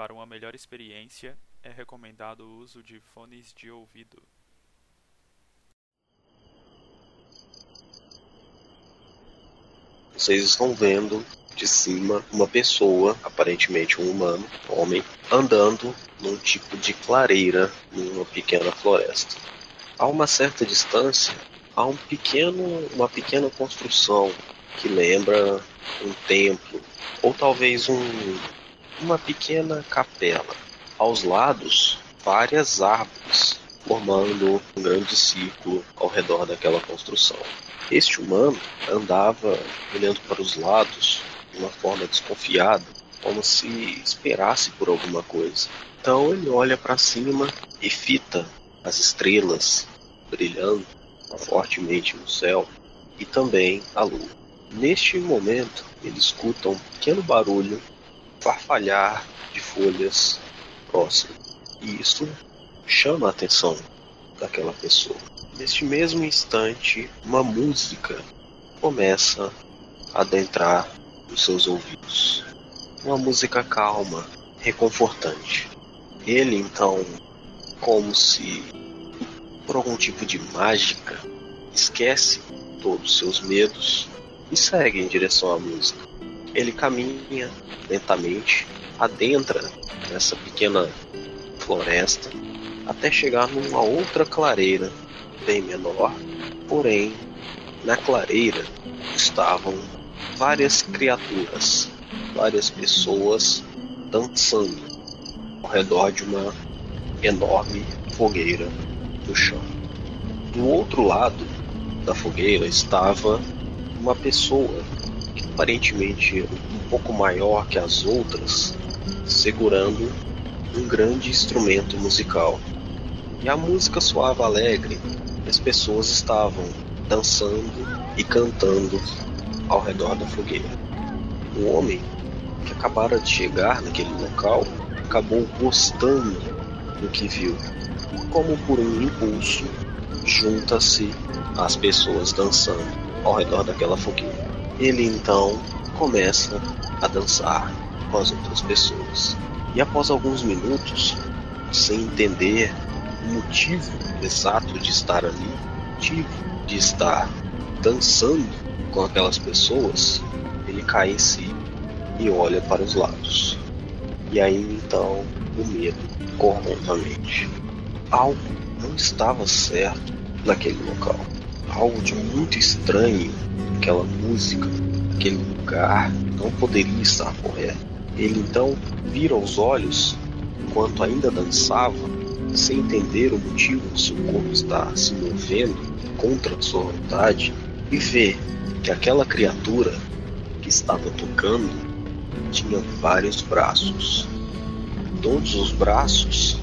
Para uma melhor experiência, é recomendado o uso de fones de ouvido. Vocês estão vendo de cima uma pessoa, aparentemente um humano, homem, andando num tipo de clareira numa pequena floresta. A uma certa distância, há um pequeno, uma pequena construção que lembra um templo ou talvez um, uma pequena capela. Aos lados, várias árvores formando um grande círculo ao redor daquela construção. Este humano andava olhando para os lados de uma forma desconfiada, como se esperasse por alguma coisa. Então ele olha para cima e fita as estrelas brilhando fortemente no céu e também a lua. Neste momento, ele escuta um pequeno barulho farfalhar de folhas próximo. E isso chama a atenção daquela pessoa. Neste mesmo instante, uma música começa a adentrar os seus ouvidos. Uma música calma, reconfortante. Ele então, como se por algum tipo de mágica, esquece todos os seus medos e segue em direção à música. Ele caminha lentamente, adentra nessa pequena floresta até chegar numa outra clareira bem menor, porém na clareira estavam várias criaturas, várias pessoas dançando ao redor de uma enorme fogueira no chão. Do outro lado da fogueira estava uma pessoa aparentemente um pouco maior que as outras, segurando um grande instrumento musical. E a música soava alegre, as pessoas estavam dançando e cantando ao redor da fogueira. O homem que acabara de chegar naquele local acabou gostando do que viu. Como por um impulso, junta-se às pessoas dançando ao redor daquela fogueira. Ele então começa a dançar com as outras pessoas. E após alguns minutos, sem entender o motivo exato de estar ali, motivo de estar dançando com aquelas pessoas, ele cai em si e olha para os lados. E aí então o medo corrompe a mente. Algo não estava certo naquele local. Algo de muito estranho, aquela música, aquele lugar não poderia estar correto. Ele então vira os olhos enquanto ainda dançava, sem entender o motivo de seu corpo estar se movendo contra sua vontade, e vê que aquela criatura que estava tocando tinha vários braços. Todos os braços,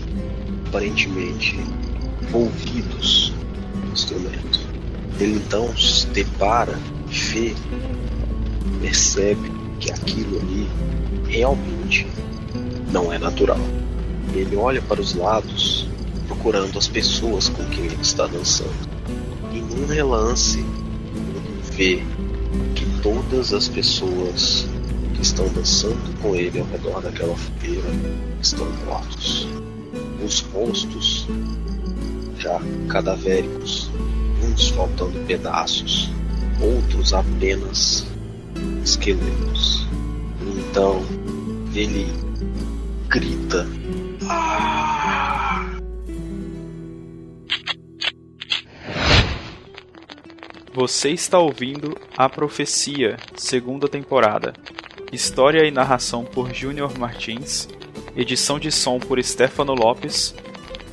aparentemente, envolvidos no instrumento. Ele então se depara, vê, percebe que aquilo ali realmente não é natural. Ele olha para os lados, procurando as pessoas com quem ele está dançando. E num relance, ele vê que todas as pessoas que estão dançando com ele ao redor daquela fogueira estão mortos. Os rostos já cadavéricos, uns faltando pedaços, outros apenas esqueletos. Então ele grita. Você está ouvindo A Profecia, segunda temporada. História e narração por Júnior Martins. Edição de som por Stefano Lopes.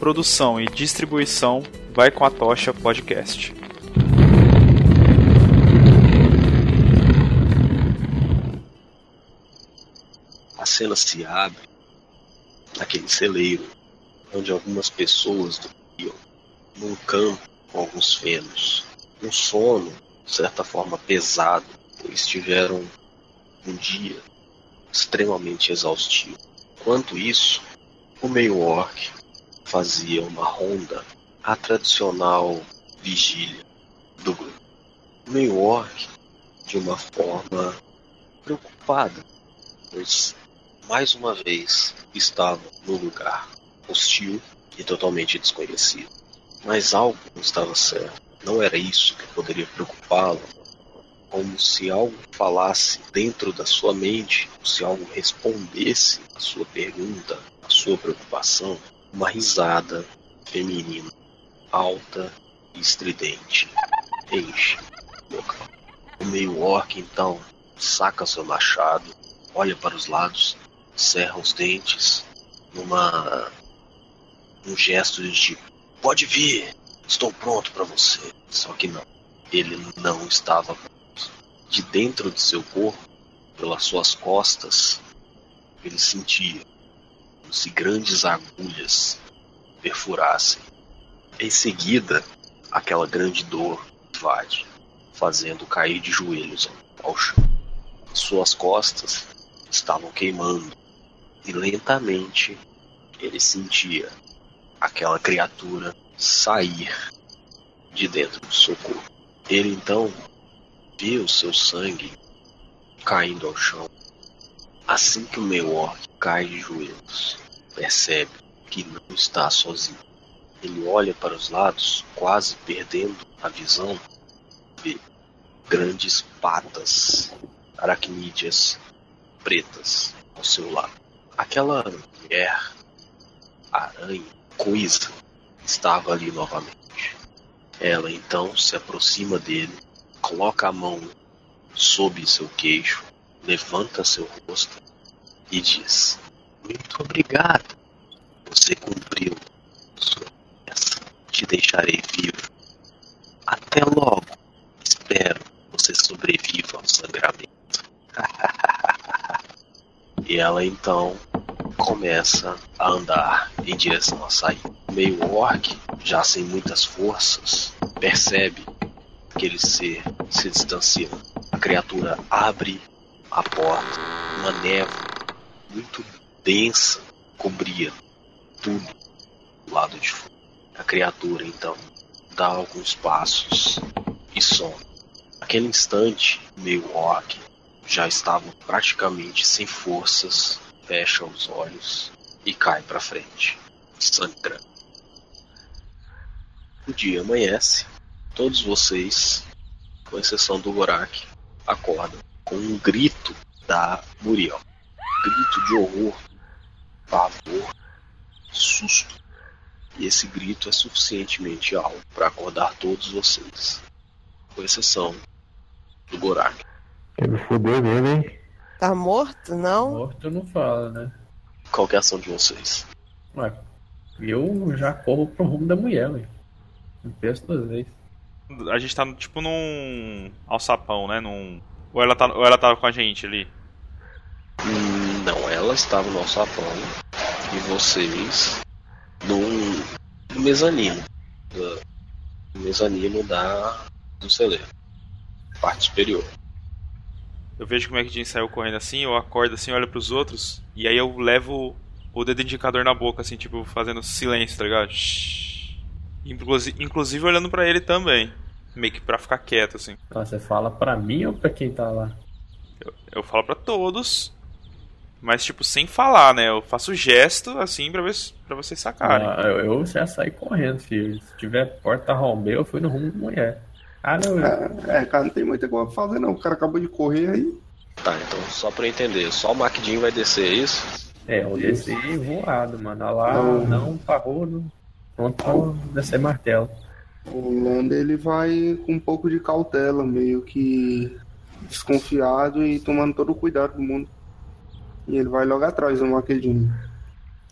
Produção e distribuição Vai com a Tocha Podcast. A cena se abre naquele celeiro onde algumas pessoas dormiam num campo com alguns fenos. Um sono, de certa forma, pesado, pois tiveram um dia extremamente exaustivo. Enquanto isso, o meio orc fazia uma ronda à tradicional vigília do grupo. Meio orc, de uma forma preocupada, pois mais uma vez estava no lugar hostil e totalmente desconhecido. Mas algo não estava certo. Não era isso que poderia preocupá-lo. Como se algo falasse dentro da sua mente, se algo respondesse a sua pergunta, a sua preocupação. Uma risada feminina, alta e estridente, enche o local. O meio orc então saca seu machado, olha para os lados, cerra os dentes, numa um gesto de tipo, pode vir, estou pronto para você. Só que não, ele não estava pronto. De dentro de seu corpo, pelas suas costas, ele sentia se grandes agulhas perfurassem. Em seguida, aquela grande dor invade, fazendo cair de joelhos ao chão. Suas costas estavam queimando e lentamente ele sentia aquela criatura sair de dentro do seu corpo. Ele então vê o seu sangue caindo ao chão. Assim que o Meor cai de joelhos, percebe que não está sozinho. Ele olha para os lados, quase perdendo a visão, vê grandes patas aracnídeas pretas ao seu lado. Aquela mulher, aranha, coisa, estava ali novamente. Ela então se aproxima dele, coloca a mão sob seu queixo, levanta seu rosto e diz: Muito obrigado. Você cumpriu sua promessa. Te deixarei vivo. Até logo. Espero você sobreviva ao sangramento. e ela então começa a andar em direção à saída. Meio orc, já sem muitas forças, percebe aquele ser se distanciando. A criatura abre a porta, uma névoa muito densa cobria tudo do lado de fora. A criatura então dá alguns passos e some. Naquele instante, meio orc já estava praticamente sem forças, fecha os olhos e cai para frente, sangrando. O dia amanhece, todos vocês, com exceção do Gorak, acordam com um grito da Muriel. Grito de horror, pavor, susto. E esse grito é suficientemente alto para acordar todos vocês, com exceção do Gorak. Ele fudeu nele, hein? Tá morto, não? Morto não fala, né? Qual que é a ação de vocês? Ué, eu já corro pro rumo da mulher, velho. Não penso duas vezes. A gente tá tipo num alçapão, né? Num... Ou, ela tá, ou ela tá com a gente ali? Hum, não, ela estava no alçapão e vocês num, no mezanino. Da, no mezanino da, do celeiro. Parte superior. Eu vejo como é que o Jim saiu correndo assim, eu acordo assim, olho pros outros, e aí eu levo o dedo indicador na boca, assim, tipo, fazendo silêncio, tá ligado? Inclusive, inclusive olhando pra ele também. Meio que pra ficar quieto, assim. Ah, você fala pra mim ou pra quem tá lá? Eu, eu falo pra todos, mas tipo, sem falar, né? Eu faço gesto, assim, pra, ver, pra vocês sacarem. Ah, eu, eu já saí correndo, filho. Se tiver porta romper, eu fui no rumo da mulher. Ah, não. eu- É, é, cara, não tem muita coisa pra fazer, não. O cara acabou de correr aí. Tá, então só pra eu entender, só o Macdin vai descer, é isso? É, eu desci voado, mano. Olha lá, Não. não, parou, não. Pronto pra descer martelo. O Landa ele vai com um pouco de cautela, meio que desconfiado e tomando todo o cuidado do mundo. E ele vai logo atrás do Maquedinho.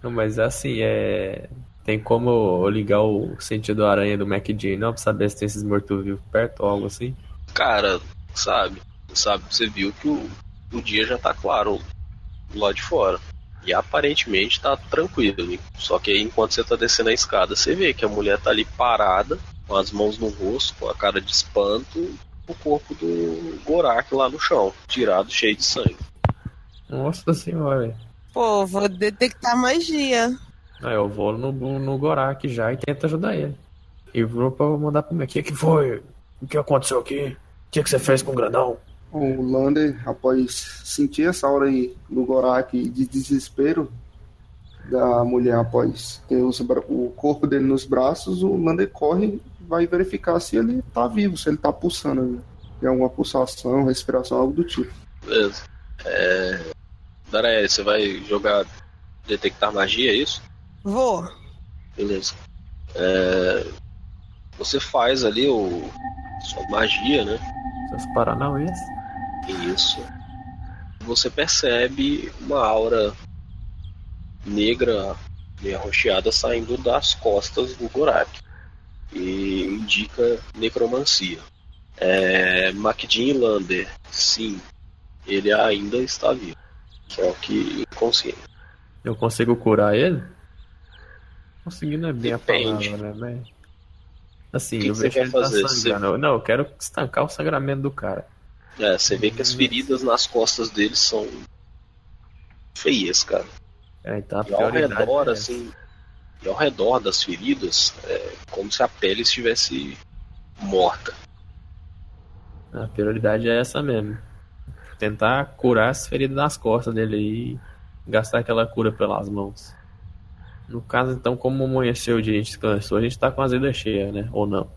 Não, mas assim, é. Tem como eu ligar o sentido aranha do MacD, não? Pra saber se tem esses mortos-vivos perto ou algo assim? Cara, sabe, sabe, você viu que o, o dia já tá claro do lado de fora. E aparentemente tá tranquilo. Só que aí enquanto você tá descendo a escada, você vê que a mulher tá ali parada, com as mãos no rosto, com a cara de espanto, o corpo do Gorak lá no chão, tirado cheio de sangue. Nossa senhora. Pô, vou detectar magia. Aí eu vou no, no Gorak já e tento ajudar ele. E vou pra mandar pro meu. O que que foi? O que aconteceu aqui? O que que você fez com o grandão? O Lander, após sentir essa hora aí do Gorak de desespero da mulher após ter os o corpo dele nos braços, o Lander corre e vai verificar se ele tá vivo, se ele tá pulsando. né? Tem alguma pulsação, respiração, algo do tipo. Beleza. É... Daraé, você vai jogar detectar magia, é isso? Vou. Beleza. É, Você faz ali o sua magia, né? Seus paranauês. Isso. Você percebe uma aura negra meio arroxeada saindo das costas do Gorak. E indica necromancia. É, Macdin Lander, sim, ele ainda está vivo. Só que inconsciente. Eu consigo curar ele? Conseguir não é bem Depende. a palavra, né? Assim, O que eu que você vejo ele tá fazer? sangrando. Não, eu quero estancar o sangramento do cara. É, você vê que as feridas nas costas dele são feias, cara. É, então a E ao redor, é assim, e ao redor das feridas, é como se a pele estivesse morta. A prioridade é essa mesmo. Tentar curar as feridas nas costas dele aí e gastar aquela cura pelas mãos. No caso, então, como amanheceu o dia e a gente descansou, a gente tá com a azeda cheia, né? Ou não?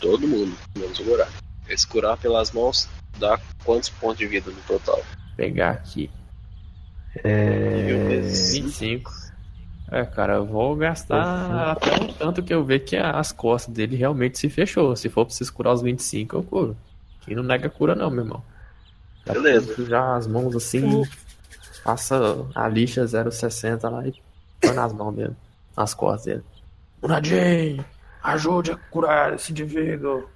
Todo mundo, menos o Gorak. Esse curar pelas mãos dá quantos pontos de vida no total? Vou pegar aqui. É... vezes 25. É, cara, eu vou gastar até o tanto que eu ver que as costas dele realmente se fechou. Se for preciso curar os 25, eu curo. Quem não nega cura não, meu irmão. Já Beleza. Já as mãos assim, passa a lixa 0,60 lá e põe nas mãos dele, nas costas dele. Munadinho, ajude a curar esse indivíduo.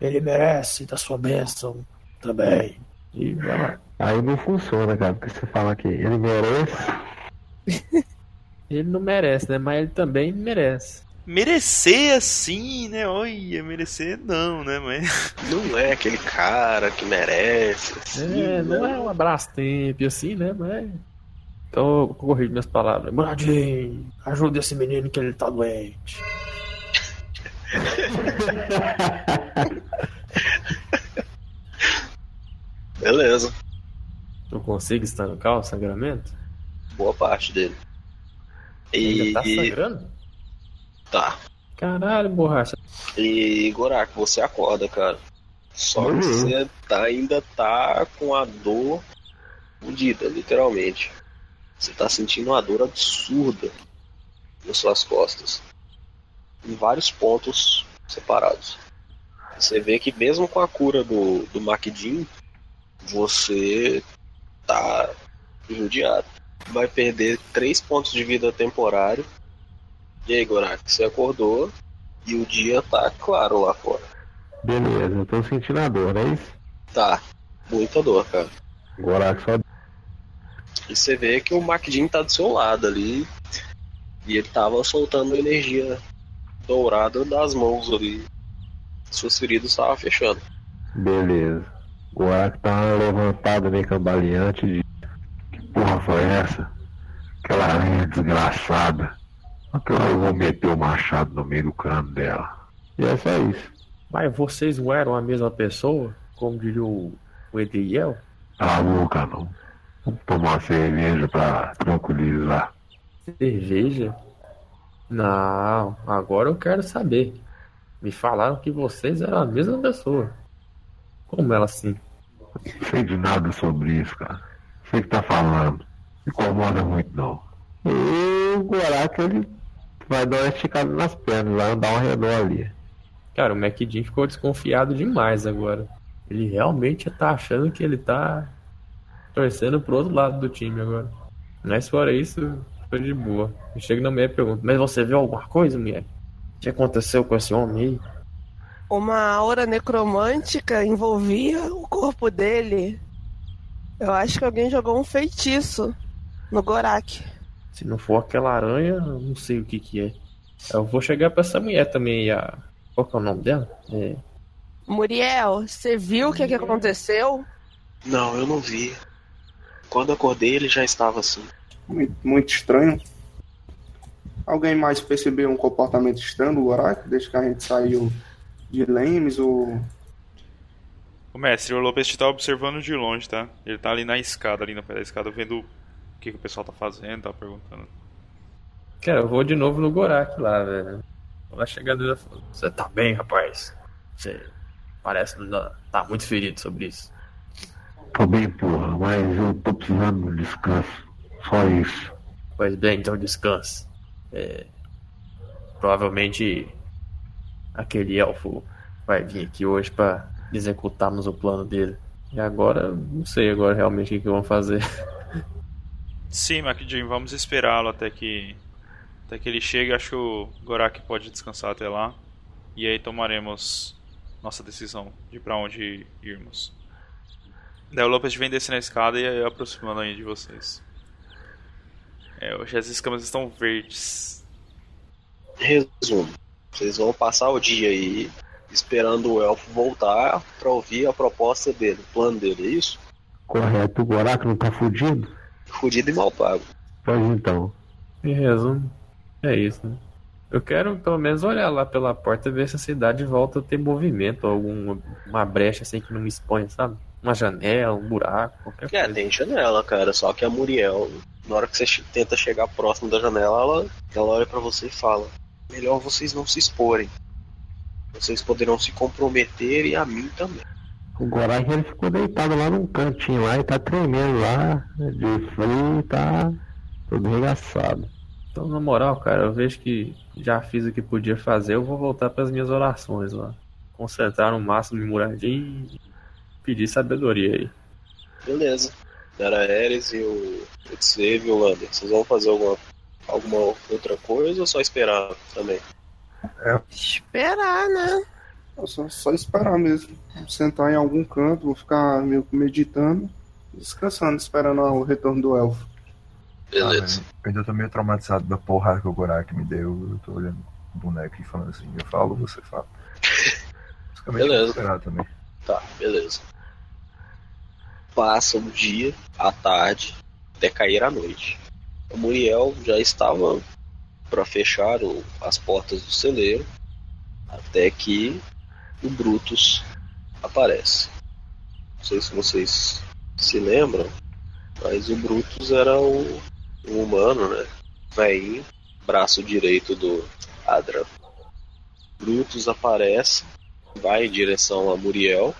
Ele merece da sua bênção também. E vai lá. Aí não funciona, cara, porque você fala que ele merece. Ele não merece, né? Mas ele também merece. Merecer assim, né? Olha, merecer não, né? Mas. Não é aquele cara que merece. Assim, É, não né? é um abraço tempo assim, né? Mas. Então eu corrijo minhas palavras. Munadinho, ajuda esse menino que ele tá doente. Beleza, Tu consigo estancar o sangramento? boa parte dele. Ainda E tá sangrando? Tá. Caralho, borracha. E Gorak, você acorda, cara. Só que Uhum. você tá- ainda tá com a dor fudida, literalmente. Você tá sentindo uma dor absurda nas suas costas. Em vários pontos separados. Você vê que mesmo com a cura do, do Macdin, você tá judiado. Vai perder 3 pontos de vida temporário. E aí, Gorak, você acordou e o dia tá claro lá fora. Beleza, eu tô sentindo a dor, é isso? Tá, muita dor, cara. Agora só E você vê que o Macdin tá do seu lado ali. E ele tava soltando energia dourada das mãos ali. Suas feridas estavam fechando. Beleza. Agora que tá levantado meio cambaleante de. Que porra foi essa? Aquela aranha desgraçada. Aquela eu vou meter o machado no meio do cano dela. E é só isso. Mas vocês não eram a mesma pessoa? Como diria o, o Ediel? Cala a boca, não. Vamos tomar uma cerveja pra tranquilizar. Cerveja? Não, agora eu quero saber. Me falaram que vocês eram a mesma pessoa. Como ela assim? Não sei de nada sobre isso, cara. Sei que tá falando. Me incomoda muito, não. E o Gorak, ele vai dar uma esticada nas pernas, vai andar um redor ali. Cara, o MacDin ficou desconfiado demais agora. Ele realmente tá achando que ele tá torcendo pro outro lado do time agora. Mas fora isso, foi de boa. Eu chego na mulher e pergunto, mas você viu alguma coisa, mulher? O que aconteceu com esse homem aí? Uma aura necromântica envolvia o corpo dele. Eu acho que alguém jogou um feitiço no Gorak. Se não for aquela aranha, eu não sei o que que é. Eu vou chegar pra essa mulher também, a... Qual que é o nome dela? É... Muriel, você viu o que, que aconteceu? Não, eu não vi. Quando acordei, ele já estava assim. Muito, muito estranho. Alguém mais percebeu um comportamento estranho do Gorak desde que a gente saiu de Lemes ou O mestre, o Lopes te tá observando de longe, tá? Ele tá ali na escada, ali no pé da escada, vendo que, que o pessoal tá fazendo, tá perguntando. Cara, eu vou de novo no Gorak lá, velho. Vai chegar Você tá bem, rapaz? Você parece tá muito ferido sobre isso. Tô bem, porra, mas eu tô precisando de um descanso. Só isso. Pois bem, então descanse. É, provavelmente aquele elfo vai vir aqui hoje pra executarmos o plano dele. E agora, não sei agora realmente o que, que vão fazer. Sim, MacJim, vamos esperá-lo até que até que ele chegue. Acho que o Gorak pode descansar até lá. E aí tomaremos nossa decisão de pra onde irmos. Daí o Lopes vem descendo a escada e eu aproximando aí de vocês. É, hoje as escamas estão verdes. Resumo. Vocês vão passar o dia aí esperando o elfo voltar pra ouvir a proposta dele, o plano dele, é isso? Correto, o Gorak não tá fudido? Fudido e mal pago. Pois então. Em resumo, é isso, né? Eu quero pelo menos olhar lá pela porta e ver se a cidade volta a ter movimento, alguma uma brecha assim que não me expõe, sabe? Uma janela, um buraco, qualquer É, coisa. tem janela, cara, só que a Muriel, na hora que você tenta chegar próximo da janela, ela, ela olha pra você e fala: Melhor vocês não se exporem. Vocês poderão se comprometer e a mim também. O Gorak ele ficou deitado lá num cantinho lá e tá tremendo lá, de frio e tá todo regaçado. Então, na moral, cara, eu vejo que já fiz o que podia fazer, eu vou voltar pras minhas orações lá. Concentrar no máximo em Muradin e pedir sabedoria aí. Beleza. Era Ares e o Edsave e o Lander. Vocês vão fazer alguma, alguma outra coisa ou só esperar também? Esperar, né? É só, só esperar mesmo. Sentar em algum canto, vou ficar meio meditando, descansando, esperando o retorno do elfo. Beleza. Ah, eu ainda tô meio traumatizado da porrada que o Gorak me deu. Eu tô olhando o boneco e falando assim, eu falo, você fala. Beleza. vou esperar também. Tá, beleza. Passa o dia, a tarde, até cair a noite. O Muriel já estava para fechar o- as portas do celeiro, até que o Brutus aparece. Não sei se vocês se lembram, mas o Brutus era o, o humano, né? Veinho, braço direito do Adra. Brutus aparece, vai em direção a Muriel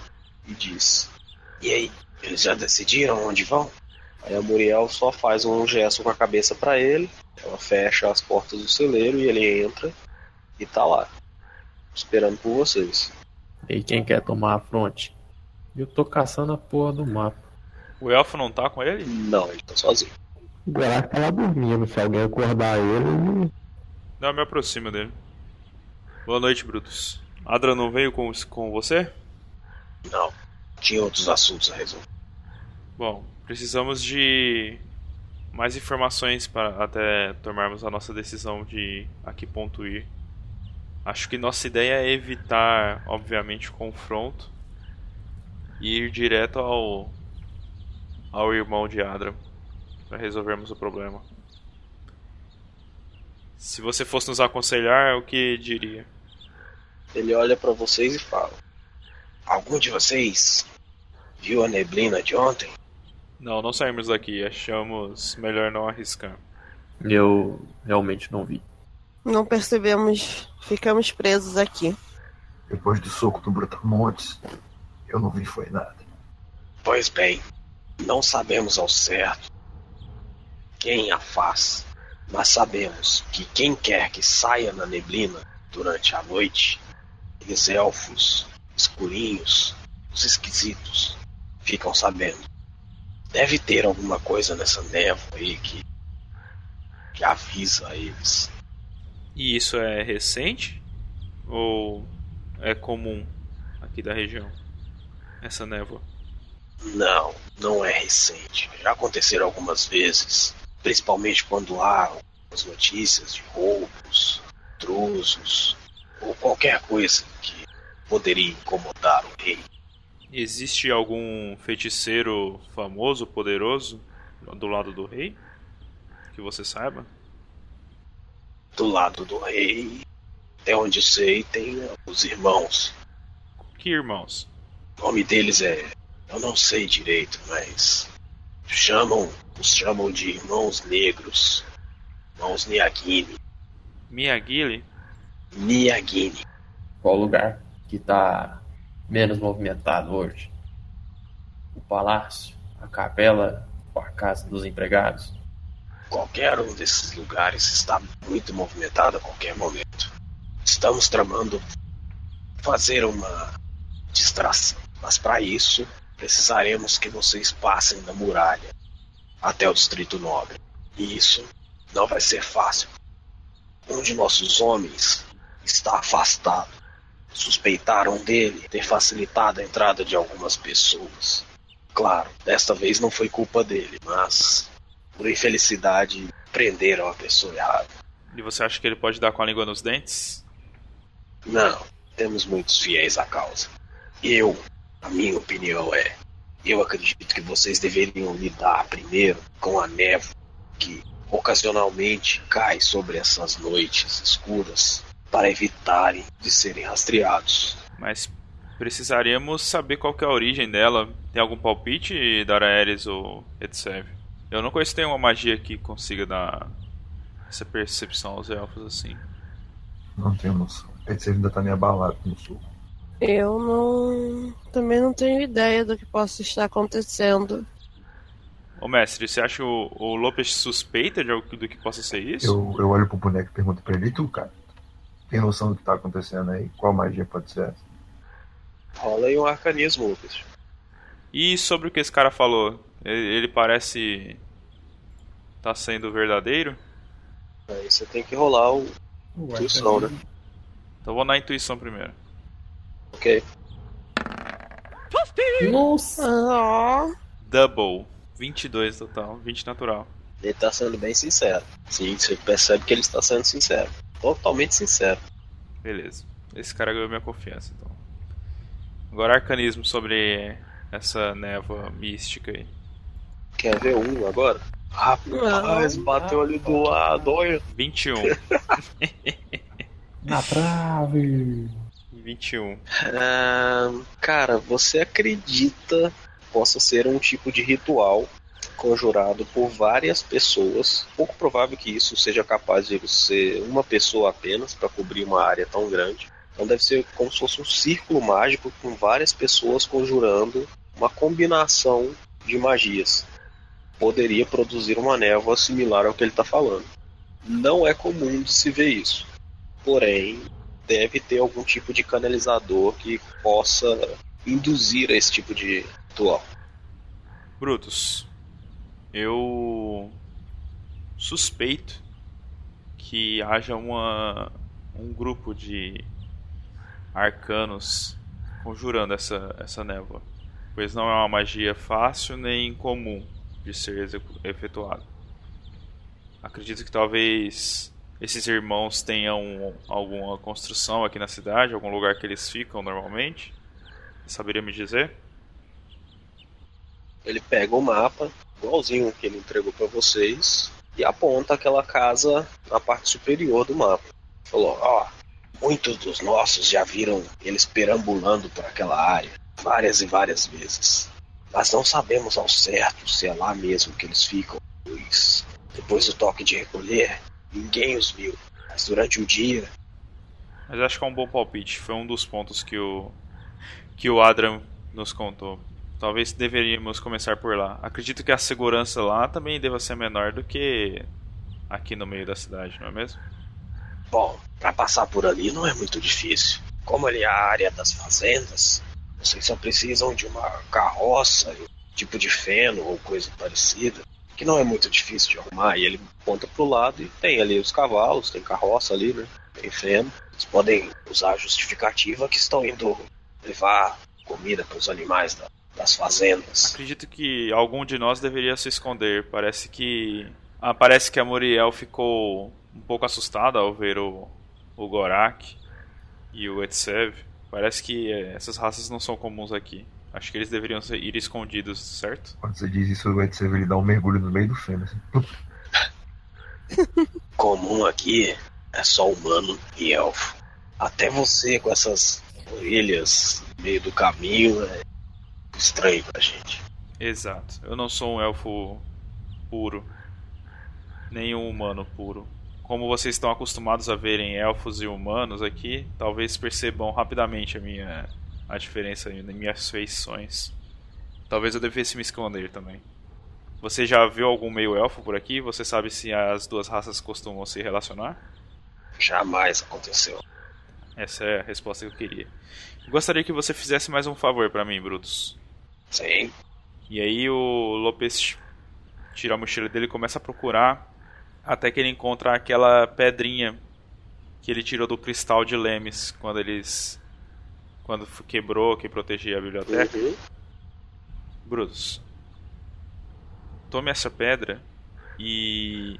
e diz: E aí, eles já decidiram onde vão? Aí a Muriel só faz um gesto com a cabeça para ele, ela fecha as portas do celeiro e ele entra e tá lá, esperando por vocês. E quem quer tomar a fronte? Eu tô caçando a porra do mapa. O elfo não tá com ele? Não, ele tá sozinho. O Gorak tá lá dormindo, se alguém acordar ele, Não, eu me aproximo dele. Boa noite, Brutus. Adra não veio com, com você? Não, tinha outros assuntos a resolver. Bom, precisamos de mais informações para até tomarmos a nossa decisão de a que ponto ir. Acho que nossa ideia é evitar, obviamente, o confronto e ir direto ao ao irmão de Adra para resolvermos o problema. Se você fosse nos aconselhar, o que diria? Ele olha para vocês e fala: Algum de vocês viu a neblina de ontem? Não, não saímos daqui. Achamos melhor não arriscar. Eu realmente não vi. Não percebemos. Ficamos presos aqui. Depois do soco do Brutamontes, eu não vi foi nada. Pois bem, não sabemos ao certo quem a faz, mas sabemos que quem quer que saia na neblina durante a noite, aqueles elfos escurinhos, os esquisitos, ficam sabendo. Deve ter alguma coisa nessa névoa aí que, que avisa eles. E isso é recente? Ou é comum aqui da região? Essa névoa. Não, não é recente. Já aconteceram algumas vezes, principalmente quando há algumas notícias de roubos, intrusos ou qualquer coisa que poderia incomodar o rei. Existe algum feiticeiro famoso, poderoso, do lado do rei? Que você saiba? Do lado do rei, até onde sei, tem os irmãos. Que irmãos? O nome deles é. Eu não sei direito, mas. Chamam. Os chamam de irmãos negros. Irmãos Niagini. Miyagili? Niagini. Qual lugar que tá menos movimentado hoje? O palácio, a capela ou a casa dos empregados? Qualquer um desses lugares está muito movimentado a qualquer momento. Estamos tramando fazer uma distração, mas para isso precisaremos que vocês passem da muralha até o Distrito Nobre. E isso não vai ser fácil. Um de nossos homens está afastado. Suspeitaram dele ter facilitado a entrada de algumas pessoas. Claro, desta vez não foi culpa dele, mas por infelicidade prenderam a pessoa errada. E você acha que ele pode dar com a língua nos dentes? Não, temos muitos fiéis à causa. Eu, a minha opinião é, eu acredito que vocês deveriam lidar primeiro com a névoa que ocasionalmente cai sobre essas noites escuras para evitarem de serem rastreados. Mas precisaríamos saber qual que é a origem dela. Tem algum palpite, Daraeris ou Etsev? Eu não conheço nenhuma magia que consiga dar essa percepção aos elfos assim. Não temos. Esse ainda tá meio abalado no sul. Eu não. Também não tenho ideia do que possa estar acontecendo. Ô mestre, você acha o, o Lopes suspeita de algo do que possa ser isso? Eu, eu olho pro boneco e pergunto pra ele, e tu, cara? Tem noção do que tá acontecendo aí? Qual magia pode ser essa? Rola aí um arcanismo, Lucas. E sobre o que esse cara falou? Ele, ele parece. Tá sendo verdadeiro? Aí você tem que rolar o intuição, né? Então vou na intuição primeiro. Ok. Nossa! Double. 22 total, 20 natural. Ele tá sendo bem sincero. Sim, você percebe que ele está sendo sincero. Totalmente sincero. Beleza. Esse cara ganhou minha confiança, então. Agora arcanismo sobre essa névoa mística aí. Quer ver um agora? Rapaz, bateu ali do lado, olha. 21. Na trave! 21. Ah, cara, você acredita que possa ser um tipo de ritual conjurado por várias pessoas? Pouco provável que isso seja capaz de ser uma pessoa apenas para cobrir uma área tão grande. Então deve ser como se fosse um círculo mágico com várias pessoas conjurando uma combinação de magias. Poderia produzir uma névoa similar ao que ele está falando. Não é comum de se ver isso. Porém, deve ter algum tipo de canalizador que possa induzir a esse tipo de ritual. Brutus. Eu suspeito que haja uma um grupo de arcanos conjurando essa essa névoa, pois não é uma magia fácil nem comum de ser efetuada. Acredito que talvez esses irmãos tenham alguma construção aqui na cidade, algum lugar que eles ficam normalmente. Saberia me dizer? Ele pega o mapa, igualzinho que ele entregou para vocês, e aponta aquela casa na parte superior do mapa. Falou: Ó, muitos dos nossos já viram eles perambulando por aquela área várias e várias vezes. Mas não sabemos ao certo se é lá mesmo que eles ficam, pois depois do toque de recolher, ninguém os viu. Mas durante o dia, Mas acho que é um bom palpite. Foi um dos pontos que o que o Adram nos contou. Talvez deveríamos começar por lá. Acredito que a segurança lá também deva ser menor do que aqui no meio da cidade, não é mesmo? Bom, para passar por ali não é muito difícil. Como ali é a área das fazendas, vocês só precisam de uma carroça, tipo de feno ou coisa parecida, que não é muito difícil de arrumar. E ele aponta pro lado e tem ali os cavalos, tem carroça ali, né? Tem feno. Vocês podem usar a justificativa que estão indo levar comida para os animais da- das fazendas. Acredito que algum de nós deveria se esconder. Parece que ah, parece que a Muriel ficou um pouco assustada ao ver o o Gorak e o Etsev. Parece que eh, essas raças não são comuns aqui. Acho que eles deveriam ser- ir escondidos, certo? Quando você diz isso, o Edson ele dá um mergulho no meio do feno. Assim. comum aqui é só humano e elfo. Até você com essas orelhas meio do caminho é estranho pra gente. Exato. Eu não sou um elfo puro. Nem um humano puro. Como vocês estão acostumados a verem elfos e humanos aqui, talvez percebam rapidamente a minha a diferença em minhas feições. Talvez eu devesse me esconder também. Você já viu algum meio elfo por aqui? Você sabe se as duas raças costumam se relacionar? Jamais aconteceu. Essa é a resposta que eu queria. Gostaria que você fizesse mais um favor para mim, Brutus. Sim. E aí o Lopes tira a mochila dele e começa a procurar até que ele encontra aquela pedrinha que ele tirou do cristal de Lemes quando eles quando quebrou que protegia a biblioteca. Uhum. Brutus, tome essa pedra e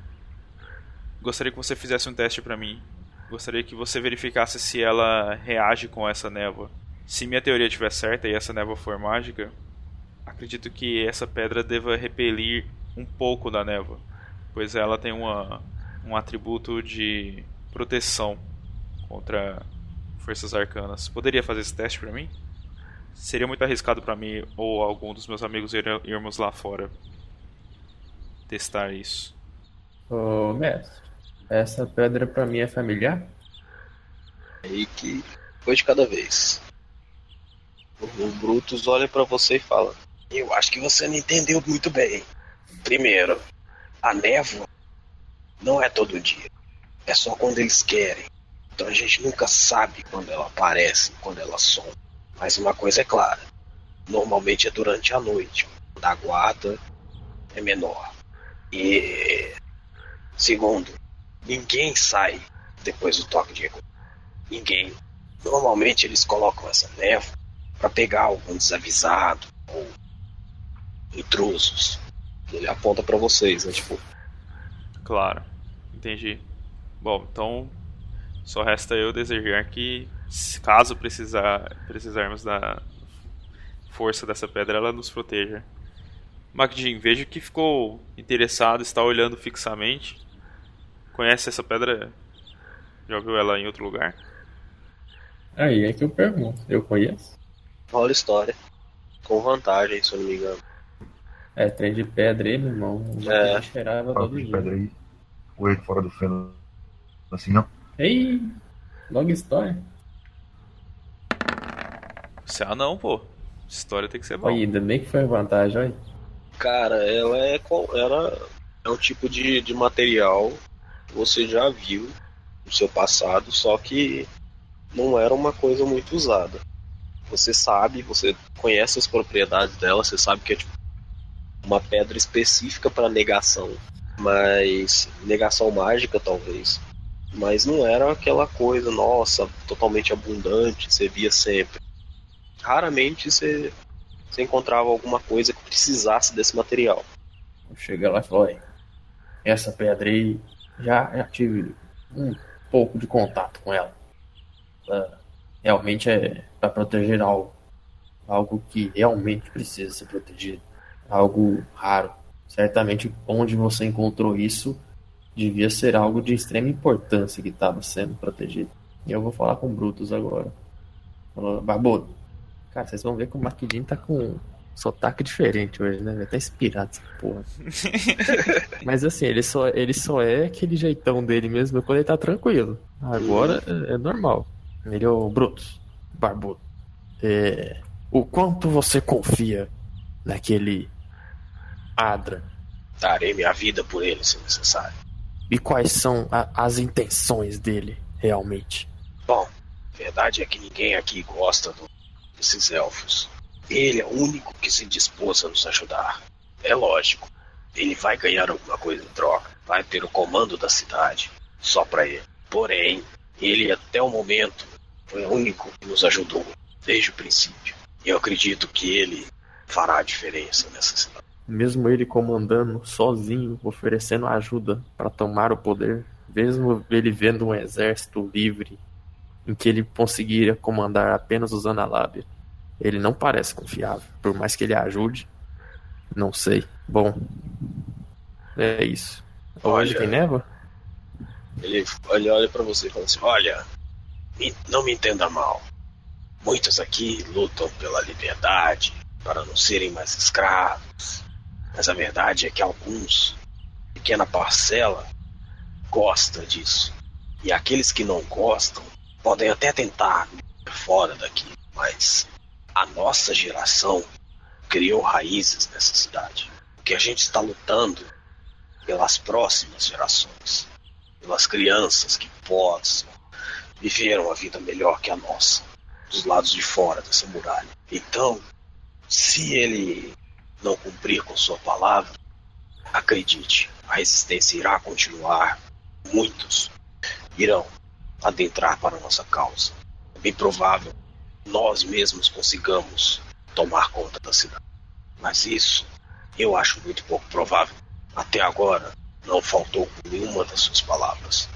gostaria que você fizesse um teste para mim. Gostaria que você verificasse se ela reage com essa névoa. Se minha teoria estiver certa e essa névoa for mágica, acredito que essa pedra deva repelir um pouco da névoa, pois ela tem uma, um atributo de proteção contra forças arcanas. Poderia fazer esse teste para mim? Seria muito arriscado para mim ou algum dos meus amigos ir, irmos lá fora testar isso. Ô, mestre, essa pedra pra mim é familiar? Aí que foi de cada vez. O Brutus olha pra você e fala: Eu acho que você não entendeu muito bem. Primeiro, a névoa não é todo dia. É só quando eles querem. Então a gente nunca sabe quando ela aparece, quando ela some. Mas uma coisa é clara: normalmente é durante a noite, quando a guarda é menor. E segundo, ninguém sai depois do toque de. Ninguém. Normalmente eles colocam essa névoa para pegar algum desavisado ou intrusos. Ele aponta para vocês, né? Tipo, Claro, entendi. Bom, então só resta eu desejar que, se- caso precisar, precisarmos da força dessa pedra, ela nos proteja. Magdin, vejo que ficou interessado, está olhando fixamente. Conhece essa pedra? Já viu ela em outro lugar? Aí é que eu pergunto, eu conheço? rola história. Com vantagem, se eu não me engano. É, trem de pedra aí, meu irmão. É. Eu cheirava Fala todo de dia. pedra aí. O ele fora do feno. Assim, não. Ei, logo história. Se ah não, pô. História tem que ser bom. Olha, ainda bem que foi vantagem, olha. Cara, ela é, qual- ela é um tipo de, de material que você já viu no seu passado, só que não era uma coisa muito usada. Você sabe, você conhece as propriedades dela, você sabe que é tipo uma pedra específica para negação, mas negação mágica talvez. Mas não era aquela coisa, nossa, totalmente abundante, você via sempre. Raramente você, você encontrava alguma coisa que precisasse desse material. Chega lá e fala, essa pedra aí, já, já tive um pouco de contato com ela. Ela realmente é para proteger algo. Algo que realmente precisa ser protegido. Algo raro. Certamente onde você encontrou isso devia ser algo de extrema importância que estava sendo protegido. E eu vou falar com o Brutus agora. Falou, Barbudo. Cara, vocês vão ver que o Maquidin tá com um sotaque diferente hoje, né? Ele tá inspirado essa porra. Mas assim, ele só, ele só é aquele jeitão dele mesmo quando ele tá tranquilo. Agora é, é normal. Ele é o Brutus, barbudo. É, o quanto você confia naquele Adra? Darei minha vida por ele se necessário. E quais são a- as intenções dele realmente? Bom, a verdade é que ninguém aqui gosta do- desses elfos. Ele é o único que se dispôs a nos ajudar. É lógico, ele vai ganhar alguma coisa em troca. Vai ter o comando da cidade, só pra ele. Porém, ele até o momento foi o único que nos ajudou, desde o princípio. E eu acredito que ele fará a diferença nessa cidade. Mesmo ele comandando sozinho, oferecendo ajuda para tomar o poder, mesmo ele vendo um exército livre em que ele conseguiria comandar apenas usando a lábia, ele não parece confiável. Por mais que ele ajude, não sei. Bom, é isso. Hoje Olha- tem névoa? Ele, ele olha pra você e fala assim: Olha, não me entenda mal, Muitos aqui lutam pela liberdade, para não serem mais escravos. Mas a verdade é que alguns, pequena parcela, gosta disso. E aqueles que não gostam podem até tentar fora daqui, mas a nossa geração criou raízes nessa cidade. Que a gente está lutando pelas próximas gerações, pelas crianças que possam viver uma vida melhor que a nossa, dos lados de fora dessa muralha. Então, se ele não cumprir com sua palavra, acredite, a resistência irá continuar. Muitos irão adentrar para a nossa causa. É bem provável nós mesmos consigamos tomar conta da cidade. Mas isso eu acho muito pouco provável. Até agora, não faltou nenhuma das suas palavras.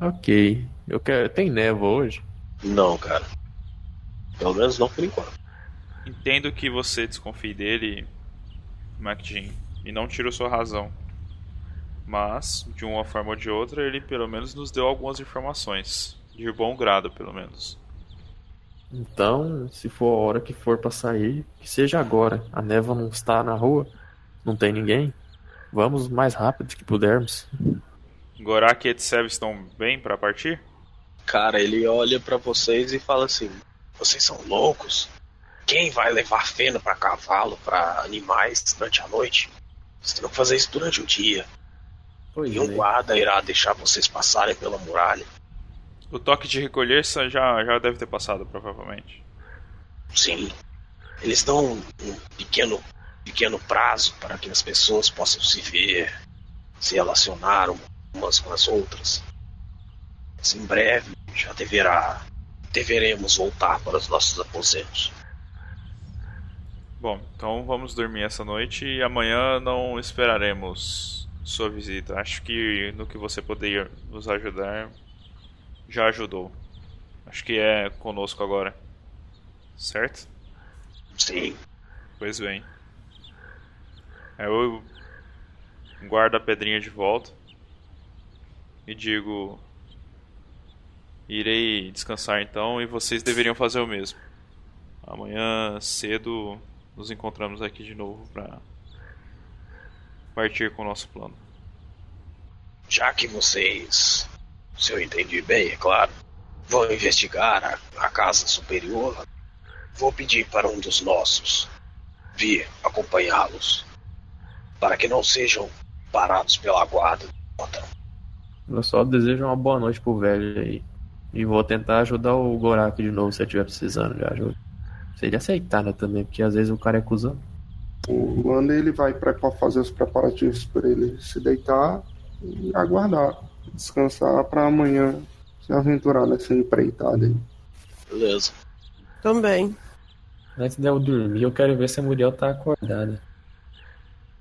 Ok. Eu quero. Tem névoa hoje? Não, cara. Pelo menos não por enquanto. Entendo que você desconfie dele, MacJean, e não tiro sua razão. Mas, de uma forma ou de outra, ele pelo menos nos deu algumas informações. De bom grado, pelo menos. Então, se for a hora que for pra sair, que seja agora. A névoa não está na rua, não tem ninguém. Vamos o mais rápido que pudermos. Gorak e Etsev estão bem para partir? Cara, ele olha para vocês e fala assim: Vocês são loucos? Quem vai levar feno para cavalo, para animais durante a noite? Vocês terão que fazer isso durante o dia. Pois E um é. guarda irá deixar vocês passarem pela muralha. O toque de recolher já, já deve ter passado, provavelmente. Sim. Eles dão um pequeno, pequeno prazo para que as pessoas possam se ver, se relacionar umas com as outras. Mas em breve já deverá, deveremos voltar para os nossos aposentos. Bom, então vamos dormir essa noite e amanhã não esperaremos sua visita. Acho que no que você poderia nos ajudar, já ajudou. Acho que é conosco agora. Certo? Sim. Pois bem. Eu guardo a pedrinha de volta e digo: Irei descansar então e vocês deveriam fazer o mesmo. Amanhã cedo nos encontramos aqui de novo para partir com o nosso plano. Já que vocês, se eu entendi bem, é claro, vão investigar a, a casa superior, vou pedir para um dos nossos vir acompanhá-los, para que não sejam parados pela guarda. Eu só desejo uma boa noite pro velho aí. E vou tentar ajudar o Gorak de novo se eu estiver precisando de ajuda. Seria aceitar, né, também, porque às vezes o cara é cuzão. O Lando ele vai para fazer os preparativos para ele se deitar e aguardar, descansar para amanhã se aventurar nessa empreitada aí. Beleza. Também. Antes de eu dormir, eu quero ver se a Muriel tá acordada.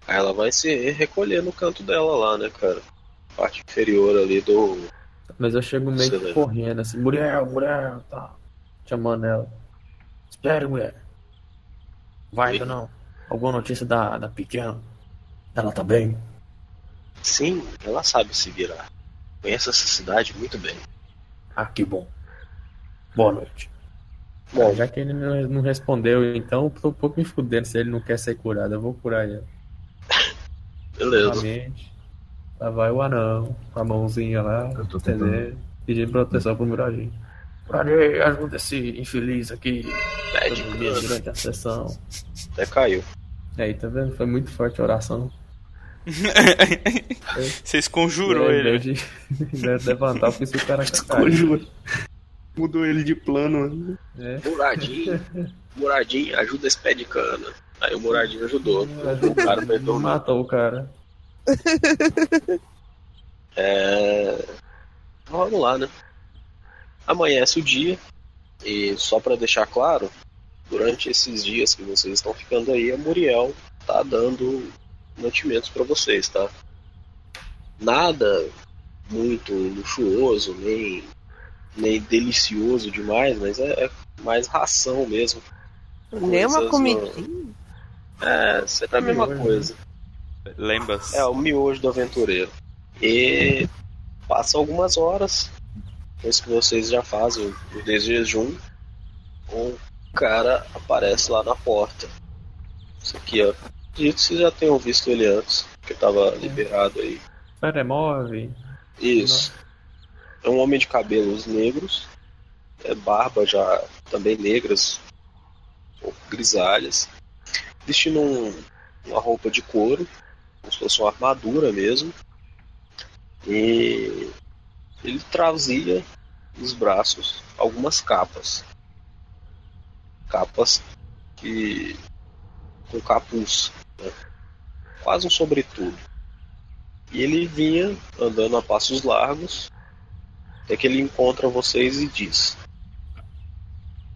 Aí ela vai se recolher no canto dela lá, né, cara? Parte inferior ali do. Mas eu chego meio que correndo assim, Muriel, Muriel, tá. Chamando ela. Espere, mulher. Vai ainda não. Alguma notícia da, da pequena? Ela tá bem? Sim, ela sabe se virar. Conhece essa cidade muito bem. Ah, que bom. Boa noite. Bom, Ah, já que ele não, não respondeu, então eu tô um pouco me fudendo se ele não quer ser curado. Eu vou curar ele. beleza. Novamente. Lá vai o anão, com a mãozinha lá, Eu tô estendendo, pedindo proteção pro Muradinho. Muradinho, ajuda esse infeliz aqui. Cana. durante a sessão. Até caiu. Aí, tá vendo? Foi muito forte a oração. Vocês conjurou ele. vez de levantar, fiz o cara. Conjura. Mudou ele de plano. né? É. Muradinho, Muradinho, ajuda esse pé de cana. Aí o Muradinho ajudou. O cara. Matou o cara. É... Vamos lá, né? Amanhece o dia. E só pra deixar claro, durante esses dias que vocês estão ficando aí, a Muriel tá dando mantimentos pra vocês, tá? Nada muito luxuoso, nem, nem delicioso demais, mas é, é mais ração mesmo. Nem uma comidinha. É, sempre a mesma coisa. Lembas? É, o miojo do aventureiro. E passam algumas horas, depois que vocês já fazem o desjejum, um cara aparece lá na porta. Isso aqui, ó. Acredito que vocês já tenham visto ele antes, que tava liberado aí. Feremove. Isso. É um homem de cabelos negros, é barba já também negras, ou grisalhas, vestindo um- uma roupa de couro, como se fosse uma armadura mesmo. E ele trazia nos braços algumas capas. Capas que com capuz, né? quase um sobretudo. E ele vinha andando a passos largos, até que ele encontra vocês e diz: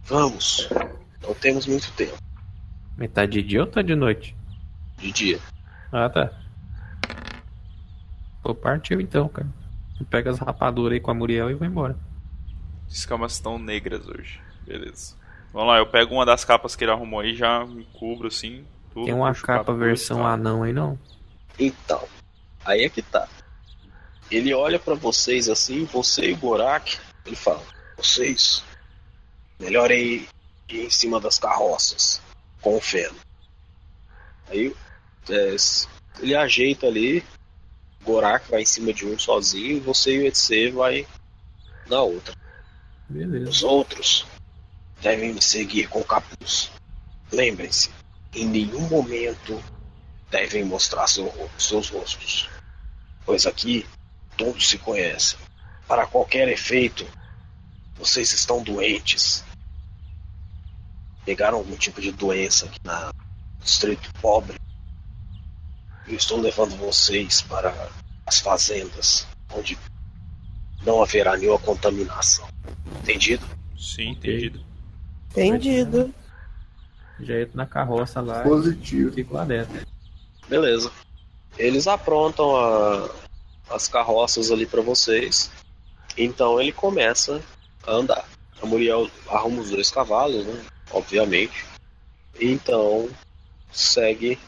Vamos, não temos muito tempo. Mas tá de dia ou tá de noite? De dia. Ah, tá. Pô, partiu então, cara. Pega as rapaduras aí com a Muriel e vai embora. As escamas estão negras hoje. Beleza. Vamos lá, eu pego uma das capas que ele arrumou aí, já me cubro assim. Tudo, Tem uma capa versão tá. anão aí não? Então, aí é que tá. Ele olha pra vocês assim, você e o Gorak, ele fala: Vocês, melhor aí ir em cima das carroças, com o feno. Aí é, ele ajeita ali, Gorak vai em cima de um sozinho, e você e o ETC vai na outra. Beleza. Os outros devem me seguir com o capuz. Lembrem-se, em nenhum momento devem mostrar seu seus rostos, pois aqui todos se conhecem. Para qualquer efeito, vocês estão doentes. Pegaram algum tipo de doença aqui na no distrito pobre. Eu estou levando vocês para as fazendas, onde não haverá nenhuma contaminação. Entendido? Sim, entendido. Entendido. Já entro na carroça lá Positivo. e fico lá dentro. Beleza. Eles aprontam a- as carroças ali pra vocês. Então ele começa a andar. A Muriel arruma os dois cavalos, né? Obviamente. Então segue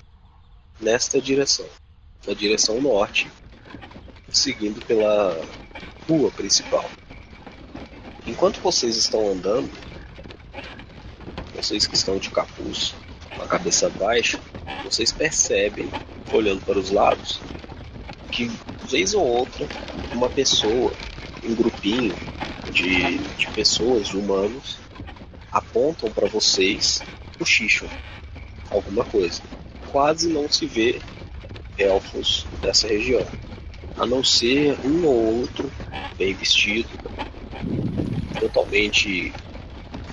nesta direção. Na direção norte. Seguindo pela rua principal. Enquanto vocês estão andando, vocês que estão de capuz, com a cabeça baixa, vocês percebem, olhando para os lados, que vez ou outra uma pessoa, um grupinho de, de pessoas, de humanos, apontam para vocês, cochicham alguma coisa. Quase não se vê elfos dessa região, a não ser um ou outro bem vestido, totalmente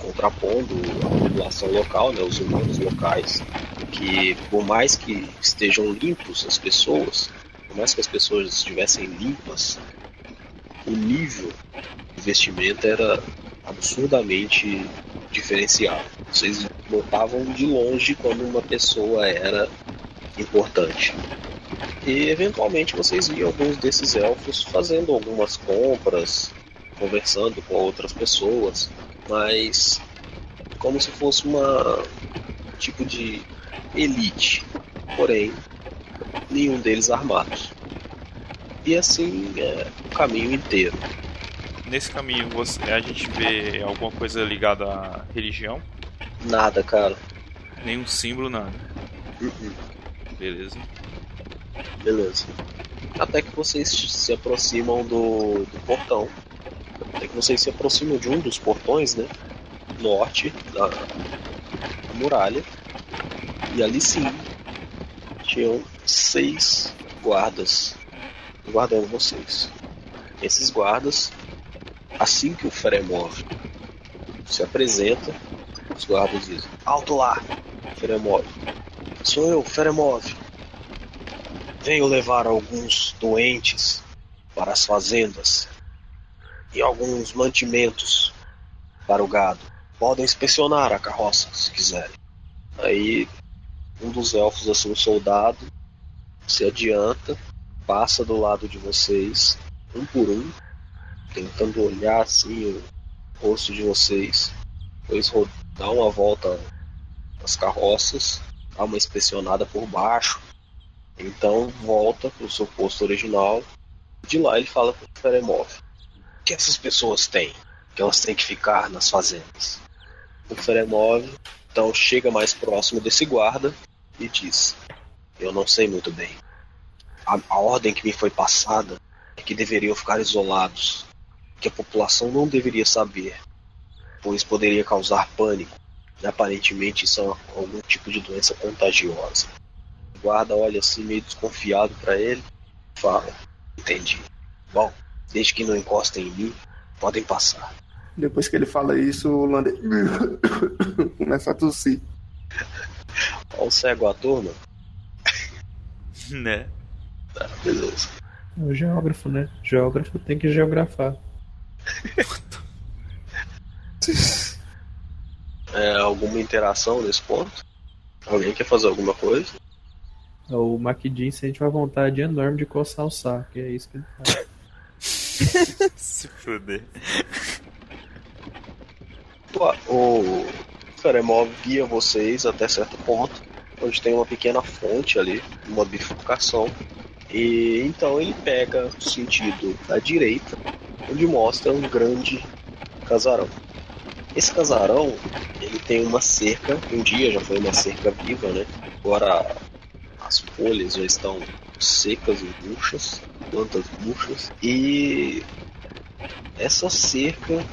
contrapondo a população local, né, os humanos locais, que por mais que estejam limpos as pessoas, por mais que as pessoas estivessem limpas, o nível de vestimenta era absurdamente diferenciado. Vocês notavam de longe quando uma pessoa era importante. E eventualmente vocês viam alguns desses elfos fazendo algumas compras, conversando com outras pessoas, mas como se fosse uma tipo de elite, porém nenhum deles armados. E assim é o caminho inteiro. Nesse caminho você, a gente vê alguma coisa ligada à religião? Nada, cara. Nenhum símbolo, nada. Uh-uh. Beleza. Beleza. Até que vocês se aproximam do, do portão. Até que vocês se aproximam de um dos portões, né? Norte da, da muralha. E ali sim tinham seis guardas guardando vocês. Esses guardas, assim que o Feremov se apresenta, os guardas dizem: Alto lá, Feremov. Sou eu, Feremov. Venho levar alguns doentes para as fazendas e alguns mantimentos para o gado. Podem inspecionar a carroça se quiserem. Aí um dos elfos, assim, um soldado, se adianta, passa do lado de vocês, um por um, tentando olhar assim o rosto de vocês, depois dá uma volta nas carroças, dá uma inspecionada por baixo, então volta para o seu posto original. De lá ele fala para o Feremov: O que essas pessoas têm? Que elas têm que ficar nas fazendas. o Feremov então chega mais próximo desse guarda e diz: Eu não sei muito bem. A, a ordem que me foi passada é que deveriam ficar isolados, que a população não deveria saber, pois poderia causar pânico. E aparentemente isso é algum tipo de doença contagiosa. O guarda olha assim meio desconfiado para ele, fala: Entendi. Bom, desde que não encostem em mim, podem passar. Depois que ele fala isso, o holandês começa a tossir. Olha o cego ator, mano. Né? Tá, beleza. O geógrafo, né? Geógrafo tem que geografar. É, alguma interação nesse ponto? Alguém quer fazer alguma coisa? O McDean sente uma vontade enorme de coçar o saco, e é isso que ele faz. Se fuder. O Feremov guia vocês até certo ponto, onde tem uma pequena fonte ali, uma bifurcação. E então ele pega o sentido da direita, onde mostra um grande casarão. Esse casarão, ele tem uma cerca, um dia já foi uma cerca viva, né? Agora as folhas já estão secas e murchas, plantas murchas, e essa cerca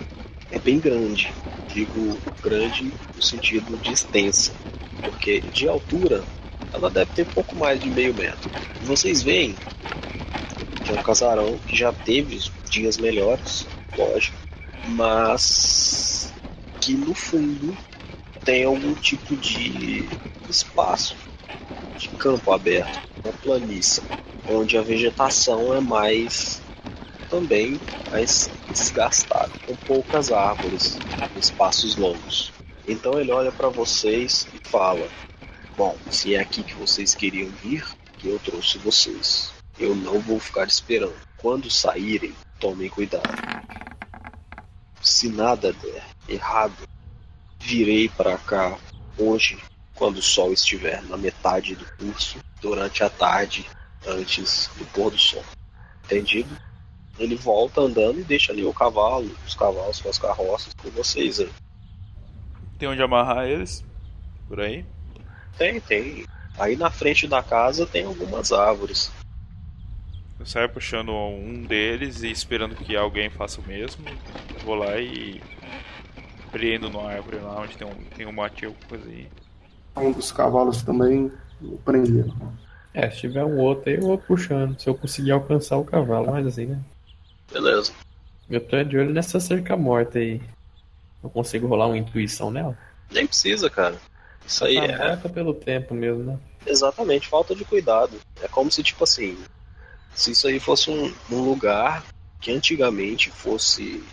é bem grande. Digo grande no sentido de extensa, porque de altura ela deve ter pouco mais de meio metro. Vocês veem que é um casarão que já teve dias melhores, lógico, mas que no fundo tem algum tipo de espaço de campo aberto, uma planície, onde a vegetação é mais também mais desgastada, com poucas árvores, espaços longos. Então ele olha para vocês e fala: Bom, se é aqui que vocês queriam vir, que eu trouxe vocês. Eu não vou ficar esperando. Quando saírem, tomem cuidado. Se nada der errado, virei para cá hoje, quando o sol estiver na metade do curso, durante a tarde, antes do pôr do sol. Entendido? Ele volta andando e deixa ali o cavalo, os cavalos com as carroças com vocês aí. Tem onde amarrar eles? Por aí? Tem, tem. Aí na frente da casa tem algumas árvores. Eu saio puxando um deles e esperando que alguém faça o mesmo. Eu vou lá e prendo na árvore lá onde tem um, tem um mate ou coisa aí. Um dos cavalos também prendendo. É, se tiver um outro aí, eu vou puxando. Se eu conseguir alcançar o cavalo, mas assim, né? Beleza. Eu tô de olho nessa cerca morta aí. Eu consigo rolar uma intuição nela? Nem precisa, cara. Isso aí Tá é pelo tempo mesmo, né? exatamente falta de cuidado. É como se, tipo assim, se isso aí fosse um, um lugar que antigamente fosse.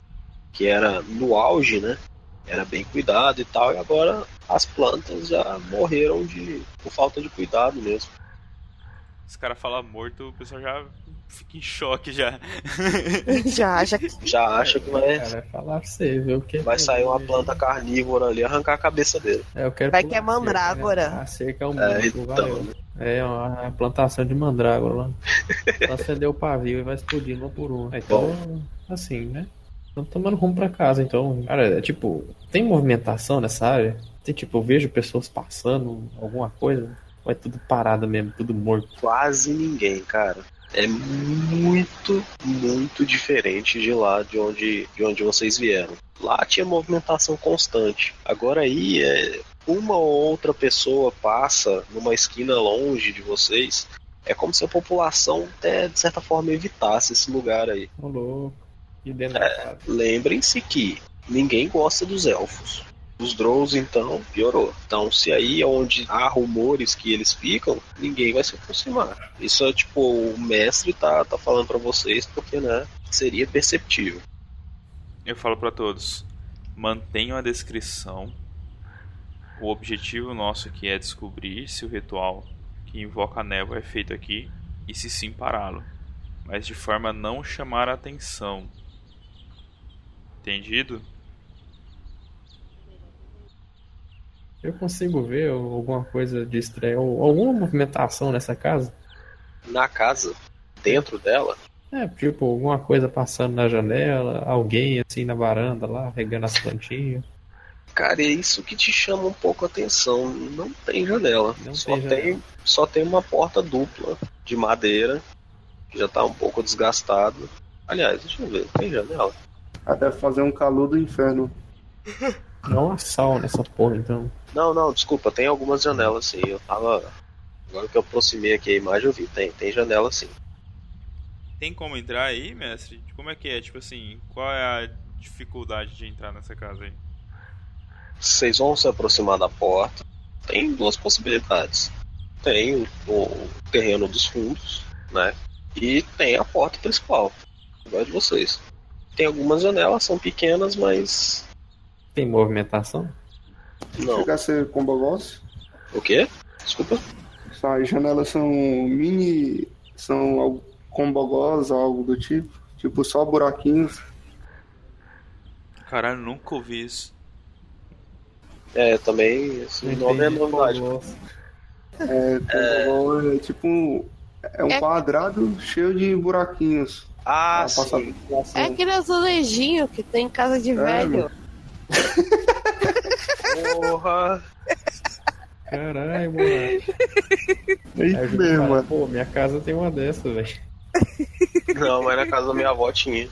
que era no auge, né? Era bem cuidado e tal, e agora as plantas já morreram de por falta de cuidado mesmo. Esse cara fala morto, o pessoal já fica em choque já. Já, já. Já acha que vai, Cara, vai falar pra você, viu? Que vai sair uma planta carnívora ali arrancar a cabeça dele. É, eu quero Vai que é cerca, mandrágora. né? A cerca é um É, bicho, então, valeu. É uma plantação de mandrágora lá. Só acender o pavio e vai explodindo um por um. Então, assim, né? Estamos tomando rumo pra casa, então. Cara, é tipo, tem movimentação nessa área? Tem tipo, eu vejo pessoas passando, alguma coisa? Ou é tudo parado mesmo, tudo morto? Quase ninguém, cara. É muito, muito diferente de lá de onde, de onde vocês vieram. Lá tinha movimentação constante. Agora aí é uma ou outra pessoa passa numa esquina longe de vocês. É como se a população até de certa forma evitasse esse lugar aí. Ô louco. E dentro casa. Lembrem-se que ninguém gosta dos elfos. Os Drows, então, piorou. Então, se aí é onde há rumores que eles ficam, ninguém vai se aproximar. Isso é tipo, o mestre tá, tá falando pra vocês porque, né, seria perceptível. Eu falo pra todos: mantenham a descrição. O objetivo nosso aqui é descobrir se o ritual que invoca a névoa é feito aqui e se sim pará-lo, mas de forma a não chamar a atenção. Entendido? Eu consigo ver alguma coisa de estranho, ou alguma movimentação nessa casa? Na casa, dentro dela, É, tipo, alguma coisa passando na janela, alguém assim na varanda lá, regando as plantinhas. Cara, é isso que te chama um pouco a atenção. Não tem janela. Não só, tem janela. tem, só tem uma porta dupla de madeira, que já tá um pouco desgastado. Aliás, deixa eu ver, tem janela? Ah, deve fazer um calor do inferno. Dá uma sal nessa porra, então. Não, não, desculpa, tem algumas janelas sim. Eu tava. Agora que eu aproximei aqui a imagem, eu vi. Tem, tem janela sim. Tem como entrar aí, mestre? Como é que é? Tipo assim, qual é a dificuldade de entrar nessa casa aí? Vocês vão se aproximar da porta. Tem duas possibilidades. Tem o, o terreno dos fundos, né? E tem a porta principal. Agora de vocês. Tem algumas janelas, são pequenas, mas. Tem movimentação? Não. Chega a ser combogós. O quê? Desculpa. As janelas são mini. São algo combogós, algo do tipo. Tipo, só buraquinhos. Caralho, nunca ouvi isso. É, também. Esse nome é novidade. É, combogó é tipo um. É um É- quadrado cheio de buraquinhos. Ah, sim. É aquele azulejinho que tem em casa de É, velho. Porra. Caralho, mano. É isso eu mesmo, mano. Pô, minha casa tem uma dessa, velho. Não, mas na casa da minha avó tinha.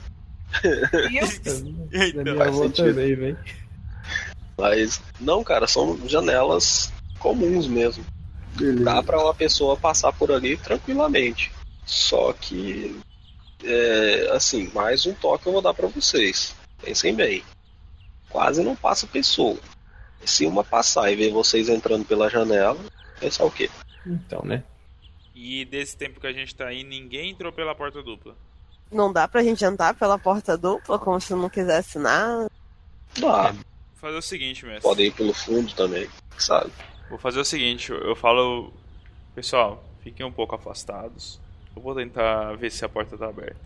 Da Então, minha faz avó sentido. também, velho. Mas. Não, cara, são janelas comuns mesmo. Beleza. Dá pra uma pessoa passar por ali tranquilamente. Só que. É, assim, mais um toque eu vou dar pra vocês. Pensem bem. Quase não passa pessoa. Se uma passar e ver vocês entrando pela janela, pensar o quê? Então, né? E desse tempo que a gente tá aí, ninguém entrou pela porta dupla. Não dá pra gente entrar pela porta dupla como se não quisesse nada. Dá. Vou fazer o seguinte, mestre. Podem ir pelo fundo também, sabe? Vou fazer o seguinte, eu eu falo. Pessoal, fiquem um pouco afastados. Eu vou tentar ver se a porta tá aberta.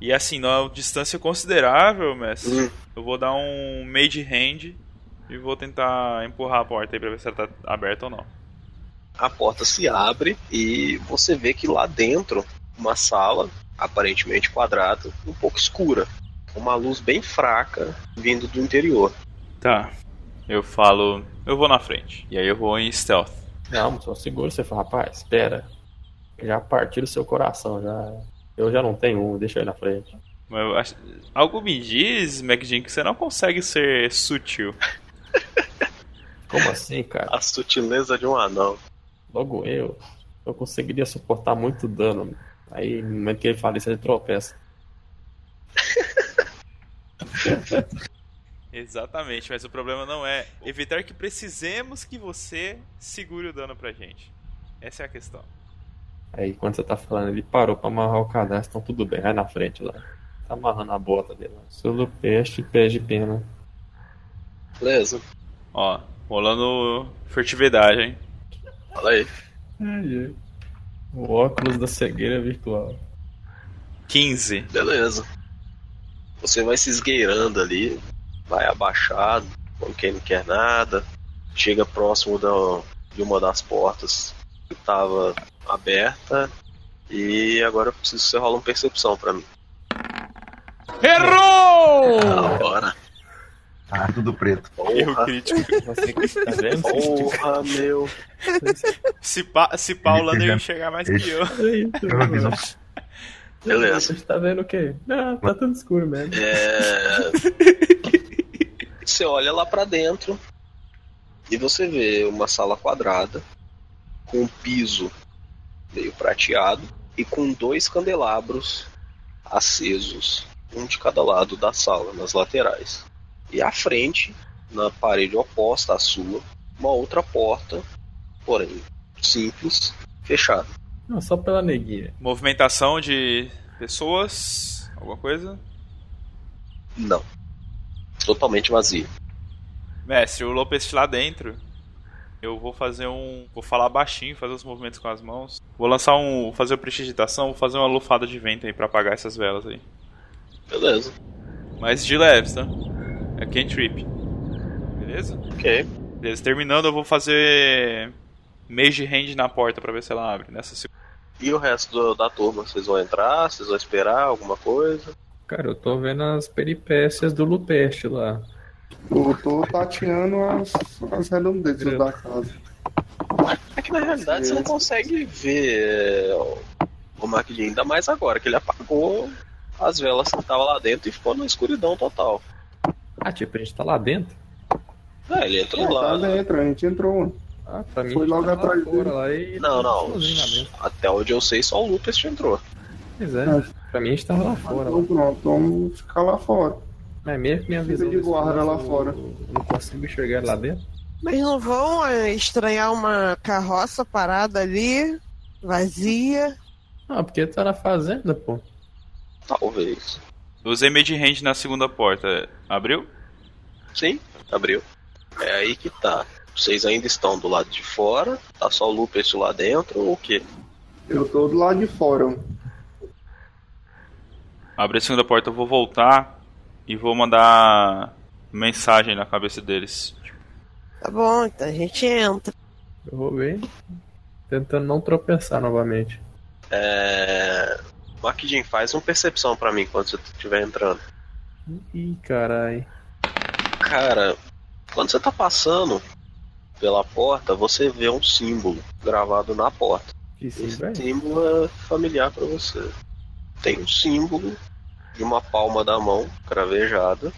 E assim, numa distância considerável, mestre, Hum. eu vou dar um made hand e vou tentar empurrar a porta aí pra ver se ela tá aberta ou não. a porta se abre e você vê que lá dentro, uma sala, aparentemente quadrada, um pouco escura. Uma luz bem fraca vindo do interior. Tá. Eu falo. Eu vou na frente. E aí eu vou em stealth. Não, só segura você fala, rapaz, espera. Já partiu o seu coração, já. Eu já não tenho um, deixa eu ir na frente. Mas eu acho- Algo me diz, McJin, que você não consegue ser sutil. Como assim, cara? A sutileza de um anão. Logo eu. Eu conseguiria suportar muito dano. Aí, no momento que ele fala isso, ele tropeça. Exatamente, mas o problema não é evitar que precisemos que você segure o dano pra gente. Essa é a questão. Aí, quando você tá falando, ele parou pra amarrar o cadastro, então tudo bem, vai na frente lá. Tá amarrando a bota dele lá. Solo peste, pés de pena. Beleza. Ó, rolando furtividade, hein? Fala aí. Ai, ai. O óculos da cegueira virtual. 15. Beleza. Você vai se esgueirando ali, vai abaixado, como quem não quer nada. Chega próximo da, de uma das portas que estava aberta. E agora eu preciso que você rola uma percepção pra mim. Errou! Da hora. Ah, tudo preto. Erro Porra, crítico. Você tá vendo? porra, meu. Se pá, se pá o Ele- Lander ele ia enxergar mais que eu. Fiz um Beleza. Você tá vendo o quê? Ah, tá tudo escuro mesmo. É... Você olha lá pra dentro e você vê uma sala quadrada com um piso meio prateado e com dois candelabros acesos, um de cada lado da sala, nas laterais. E à frente, na parede oposta à sua, uma outra porta, porém simples, fechada. Não, só pela neguinha. Movimentação de pessoas, alguma coisa? Não. Totalmente vazia. Mestre, o Lopes lá dentro. Eu vou fazer um. Vou falar baixinho, fazer os movimentos com as mãos. Vou lançar um. fazer uma prestidigitação, vou fazer uma lufada de vento aí pra apagar essas velas aí. Beleza. Mas de leves, tá? É cantrip. Beleza? Ok. Beleza, terminando eu vou fazer. Mage hand na porta pra ver se ela abre. Nessa segunda. E o resto do- da turma? Vocês vão entrar? Vocês vão esperar alguma coisa? Cara, eu tô vendo as peripécias do Lupeste lá. Eu tô tateando as, as redondezas da casa. É que na realidade você não consegue ver o Maquilhinho, ainda mais agora, que ele apagou as velas que estavam lá dentro e ficou na escuridão total. Ah, tipo, a gente tá lá dentro? É, ele entrou É, lá. tá né? dentro, a gente entrou. Ah, pra mim Foi a gente logo tá atrás lá dele. lá e Não, não. dentro. Até onde eu sei, só o Lucas entrou. Pois é, pra mim a gente tava lá fora. Então pronto, vamos ficar lá fora. Mas mesmo que minha visão. de guarda lá eu- fora. eu não consigo enxergar lá dentro. Mas não vão é, estranhar uma carroça parada ali, vazia. Ah, porque tá na fazenda, pô. Talvez. Usei mid hand na segunda porta. Abriu? Sim, abriu. É aí que tá. Vocês ainda estão do lado de fora, tá só o Lucas lá dentro ou o quê? Eu tô do lado de fora. Abri a segunda porta, eu vou voltar e vou mandar mensagem na cabeça deles. Tá bom, então a gente entra. Eu vou bem. Tentando não tropeçar novamente. É. Maquidin, faz uma percepção pra mim quando você estiver entrando. Ih, carai. Cara, quando você tá passando pela porta, você vê um símbolo gravado na porta. Que sim, Esse velho. símbolo é familiar pra você. Tem um símbolo de uma palma da mão cravejada,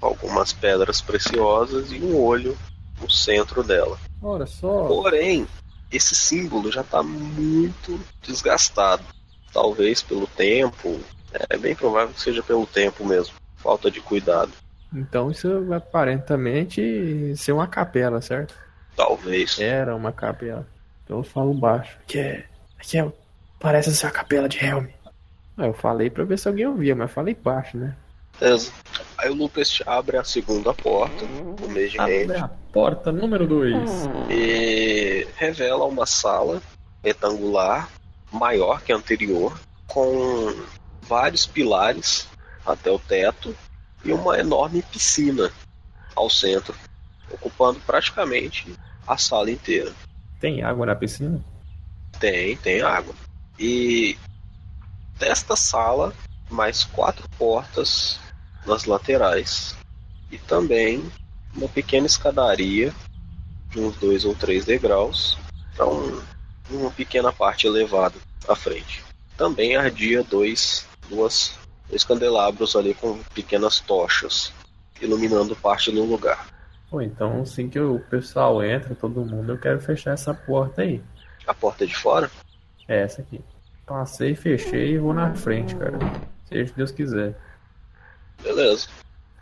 algumas pedras preciosas e um olho no centro dela. Olha só. Porém, esse símbolo já está muito desgastado. Talvez pelo tempo, é bem provável que seja pelo tempo mesmo. Falta de cuidado. Então isso vai aparentemente ser uma capela, certo? Talvez. Era uma capela. Então eu falo baixo. Que é. Que é. Parece ser a capela de Helm. Ah, eu falei pra ver se alguém ouvia, mas falei baixo, né? Beleza. Aí o Lucas abre a segunda porta, o mês de Abre rede, a porta número 2. e revela uma sala retangular, maior que a anterior, com vários pilares até o teto e uma enorme piscina ao centro, ocupando praticamente a sala inteira. Tem água na piscina? Tem, tem água. E desta sala, mais quatro portas nas laterais. E também uma pequena escadaria de uns dois ou três degraus para um, uma pequena parte elevada à frente. Também ardia dois, duas, dois candelabros ali com pequenas tochas iluminando parte do lugar. Pô, então assim que o pessoal entra, todo mundo, eu quero fechar essa porta aí. A porta de fora É essa aqui. Passei, fechei e vou na frente, cara. Seja Deus quiser. Beleza.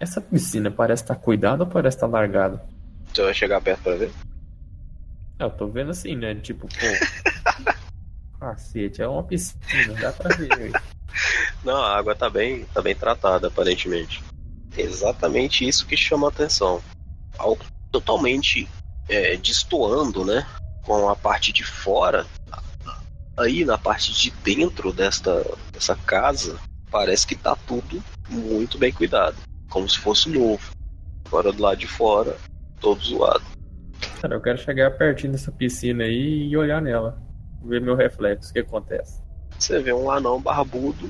Essa piscina parece estar cuidada ou parece estar largada? Você vai chegar perto para ver? É, Eu tô vendo assim, né? Tipo, pô. Cacete, é uma piscina, dá pra ver. Não, a água tá bem, tá bem tratada, aparentemente. É exatamente isso que chama a atenção. Algo totalmente é, destoando, né? Com a parte de fora. Aí na parte de dentro desta, dessa casa, parece que tá tudo muito bem cuidado. Como se fosse novo. Agora do lado de fora, todo zoado. Cara, eu quero chegar pertinho dessa piscina aí e olhar nela. Ver meu reflexo, o que acontece. Você vê um anão barbudo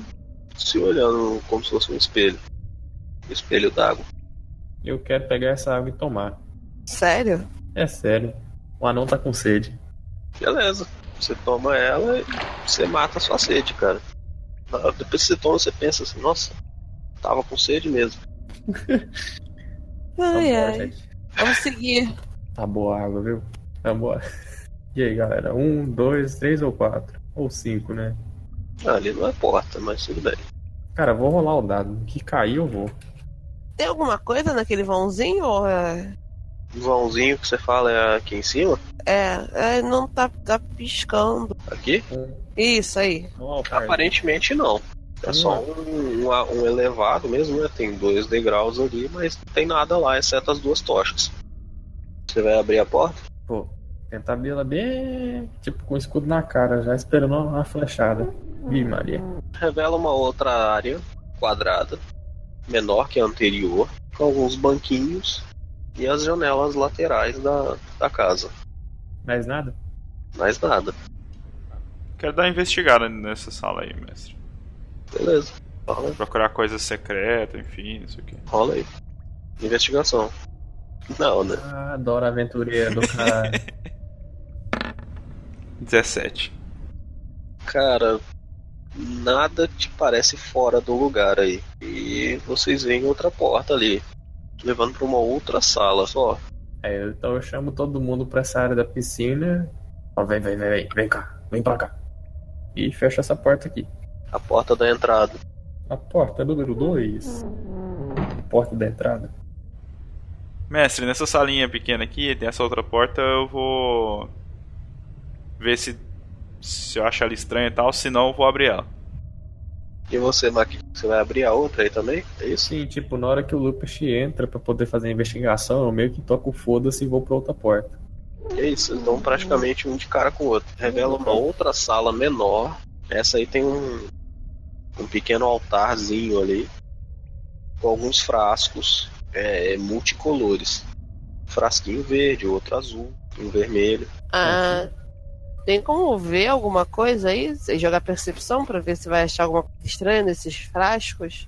se olhando como se fosse um espelho. Um espelho d'água. Eu quero pegar essa água e tomar. Sério? É sério. O anão tá com sede. Beleza. Você toma ela e você mata a sua sede, cara. Depois que você toma, você pensa assim, nossa, tava com sede mesmo. Tá Ai, boa, ai. Vamos seguir. Tá boa a água, viu? Tá boa. E aí, galera? Um, dois, três ou quatro? Ou cinco, né? Ah, ali não é porta, mas tudo bem. Cara, vou rolar o dado. Que cair, eu vou. Tem alguma coisa naquele vãozinho? Ou é... O vãozinho que você fala é aqui em cima? É, é, não tá, tá piscando. Aqui? Isso aí. Oh, Aparentemente não. É só um, um- um elevado mesmo, né? Tem dois degraus ali, mas não tem nada lá, exceto as duas tochas. Você vai abrir a porta? Pô, tentar abrir ela bem. Tipo, com o escudo na cara, já esperando uma flechada. Ih, Maria. revela uma outra área quadrada, menor que a anterior, com alguns banquinhos e as janelas laterais da, da casa. Mais nada? Mais nada. Quero dar uma investigada nessa sala aí, mestre. Beleza. Rola. Procurar coisas secretas, enfim, isso aqui. Rola aí. Investigação. Não, né? Ah, adoro aventureiro do cara. 17. Cara, nada te parece fora do lugar aí. E vocês veem outra porta ali, levando pra uma outra sala só. É, então eu chamo todo mundo pra essa área da piscina. Ó, vem, vem, vem, vem, vem cá, vem pra cá. E fecha essa porta aqui. A porta da entrada. A porta número 2. Porta da entrada. Mestre, nessa salinha pequena aqui, tem essa outra porta, eu vou ver se se eu achar ela estranha e tal, senão eu vou abrir ela. E você, Maqui, você vai abrir a outra aí também? É isso? Sim, tipo, na hora que o Lupus entra pra poder fazer a investigação, eu meio que toco o foda-se e vou pra outra porta. É isso, dão praticamente um de cara com o outro. Revela uma outra sala menor. Essa aí tem um, um pequeno altarzinho ali, com alguns frascos é, multicolores. Frasquinho verde, outro azul, um vermelho. Ah, tem como ver alguma coisa aí? Você jogar percepção pra ver se vai achar alguma coisa estranha nesses frascos?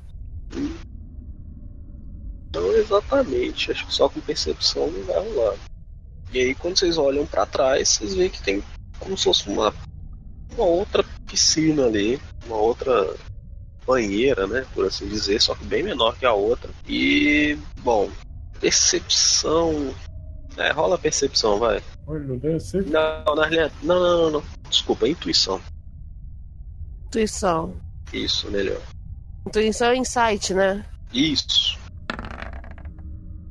Não exatamente, acho que só com percepção não vai rolar. E aí quando vocês olham pra trás, vocês veem que tem como se fosse uma, uma outra piscina ali, uma outra banheira, né, por assim dizer, só que bem menor que a outra. E, bom, percepção. É, rola percepção, vai. Ser. Não, na realidade. Não, não, não, não. Desculpa, intuição. Intuição. Isso, melhor. Intuição é insight, né? Isso.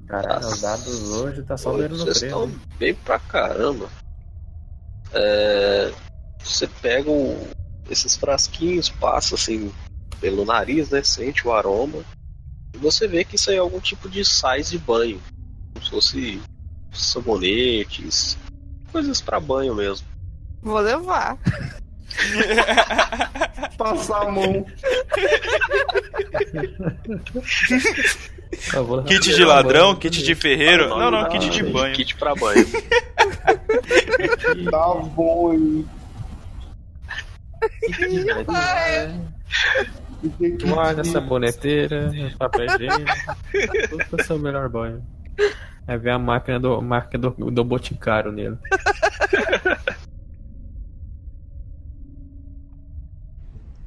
Caralho, os dados hoje tá só Oi, vendo no Vocês estão bem pra caramba. É, você pega o- esses frasquinhos, passa assim pelo nariz, né? Sente o aroma. E você vê que isso aí é algum tipo de sais de banho. Como se fosse sabonetes, coisas pra banho mesmo. Vou levar. Passar a mão. Vou- Kit de ladrão, kit de ferreiro. Não, não, Ah, kit de banho. Kit pra banho. Tá bom aí. Toalha, saboneteira, papel higiênico. Tudo pra ser o melhor banho. É ver a máquina do, marca do, do Boticário nele.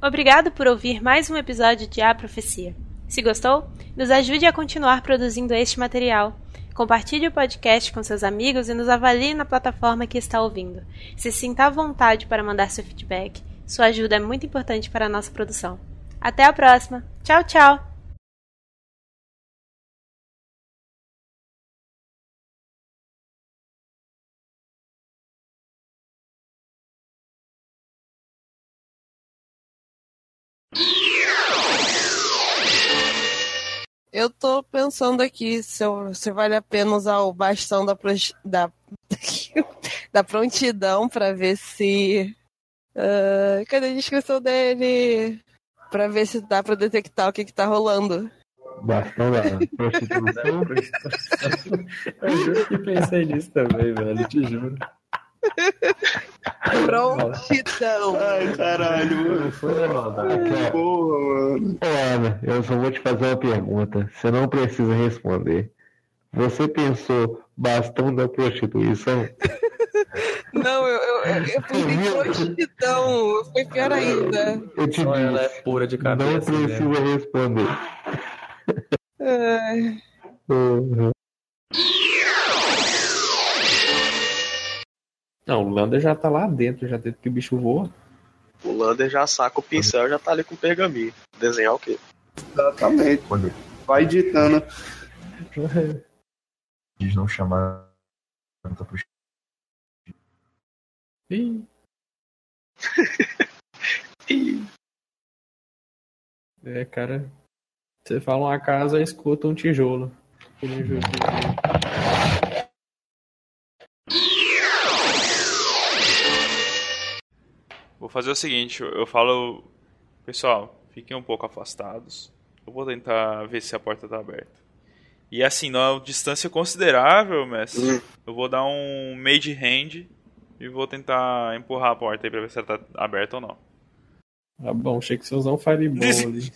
Obrigado por ouvir mais um episódio de A Profecia. Se gostou, nos ajude a continuar produzindo este material. Compartilhe o podcast com seus amigos e nos avalie na plataforma que está ouvindo. Se sinta à vontade para mandar seu feedback. Sua ajuda é muito importante para a nossa produção. Até a próxima. Tchau, tchau! Tô pensando aqui se, eu- se vale a pena usar o bastão da, pros- da, da prontidão pra ver se. ah, cadê a descrição dele? Pra ver se dá pra detectar o que, que tá rolando. Bastão da prostituição. Eu juro que pensei nisso também, velho. Te juro. Prontidão. Ai, caralho, mano. Não foi na maldade. Porra, mano. Ana, eu só vou te fazer uma pergunta. Você não precisa responder. Você pensou bastão da prostituição? Não, eu, eu, eu, pensei prontidão. Foi pior ainda. Eu te Só ela é disse. pura de Não cabeça. né? precisa responder. Ai. Uhum. Não, o Lander já tá lá dentro, já desde que o bicho voa. O Lander já saca o pincel e já tá ali com o pergaminho. Desenhar o quê? Exatamente. Quando Vai ditando. diz não chamar tanta prostituição. Ih. É, cara. Você fala uma casa, escuta um tijolo. Um tijolo. Vou fazer o seguinte, eu falo, pessoal, fiquem um pouco afastados. Eu vou tentar ver se a porta tá aberta. E assim, numa distância considerável, mestre, Hum. eu vou dar um made hand e vou tentar empurrar a porta aí pra ver se ela tá aberta ou não. Tá bom, achei que você usar um fireball ali.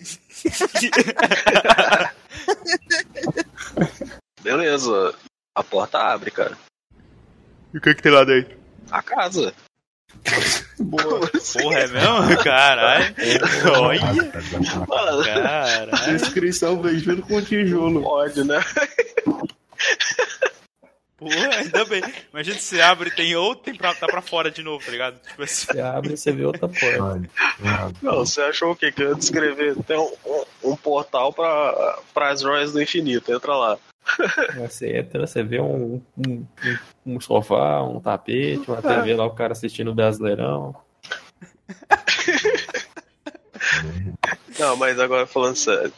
mesa, a porta abre, cara. E o que que tem lá dentro? A casa. Boa. Porra, é mesmo? Caralho. Olha. Caralho. Descrição vem junto com o tijolo. pode, né? Porra, ainda bem. Imagina se você abre e tem outro, tem pra, tá pra fora de novo, tá ligado? Tipo assim. Você abre e você vê outra porta. Não, você achou o quê? Que eu ia descrever? Tem um, um, um portal pra, pra as joias do infinito. Entra lá. Você entra, você vê um, um, um- sofá, um tapete, uma TV lá, o cara assistindo o Brasileirão. Não, mas agora falando sério.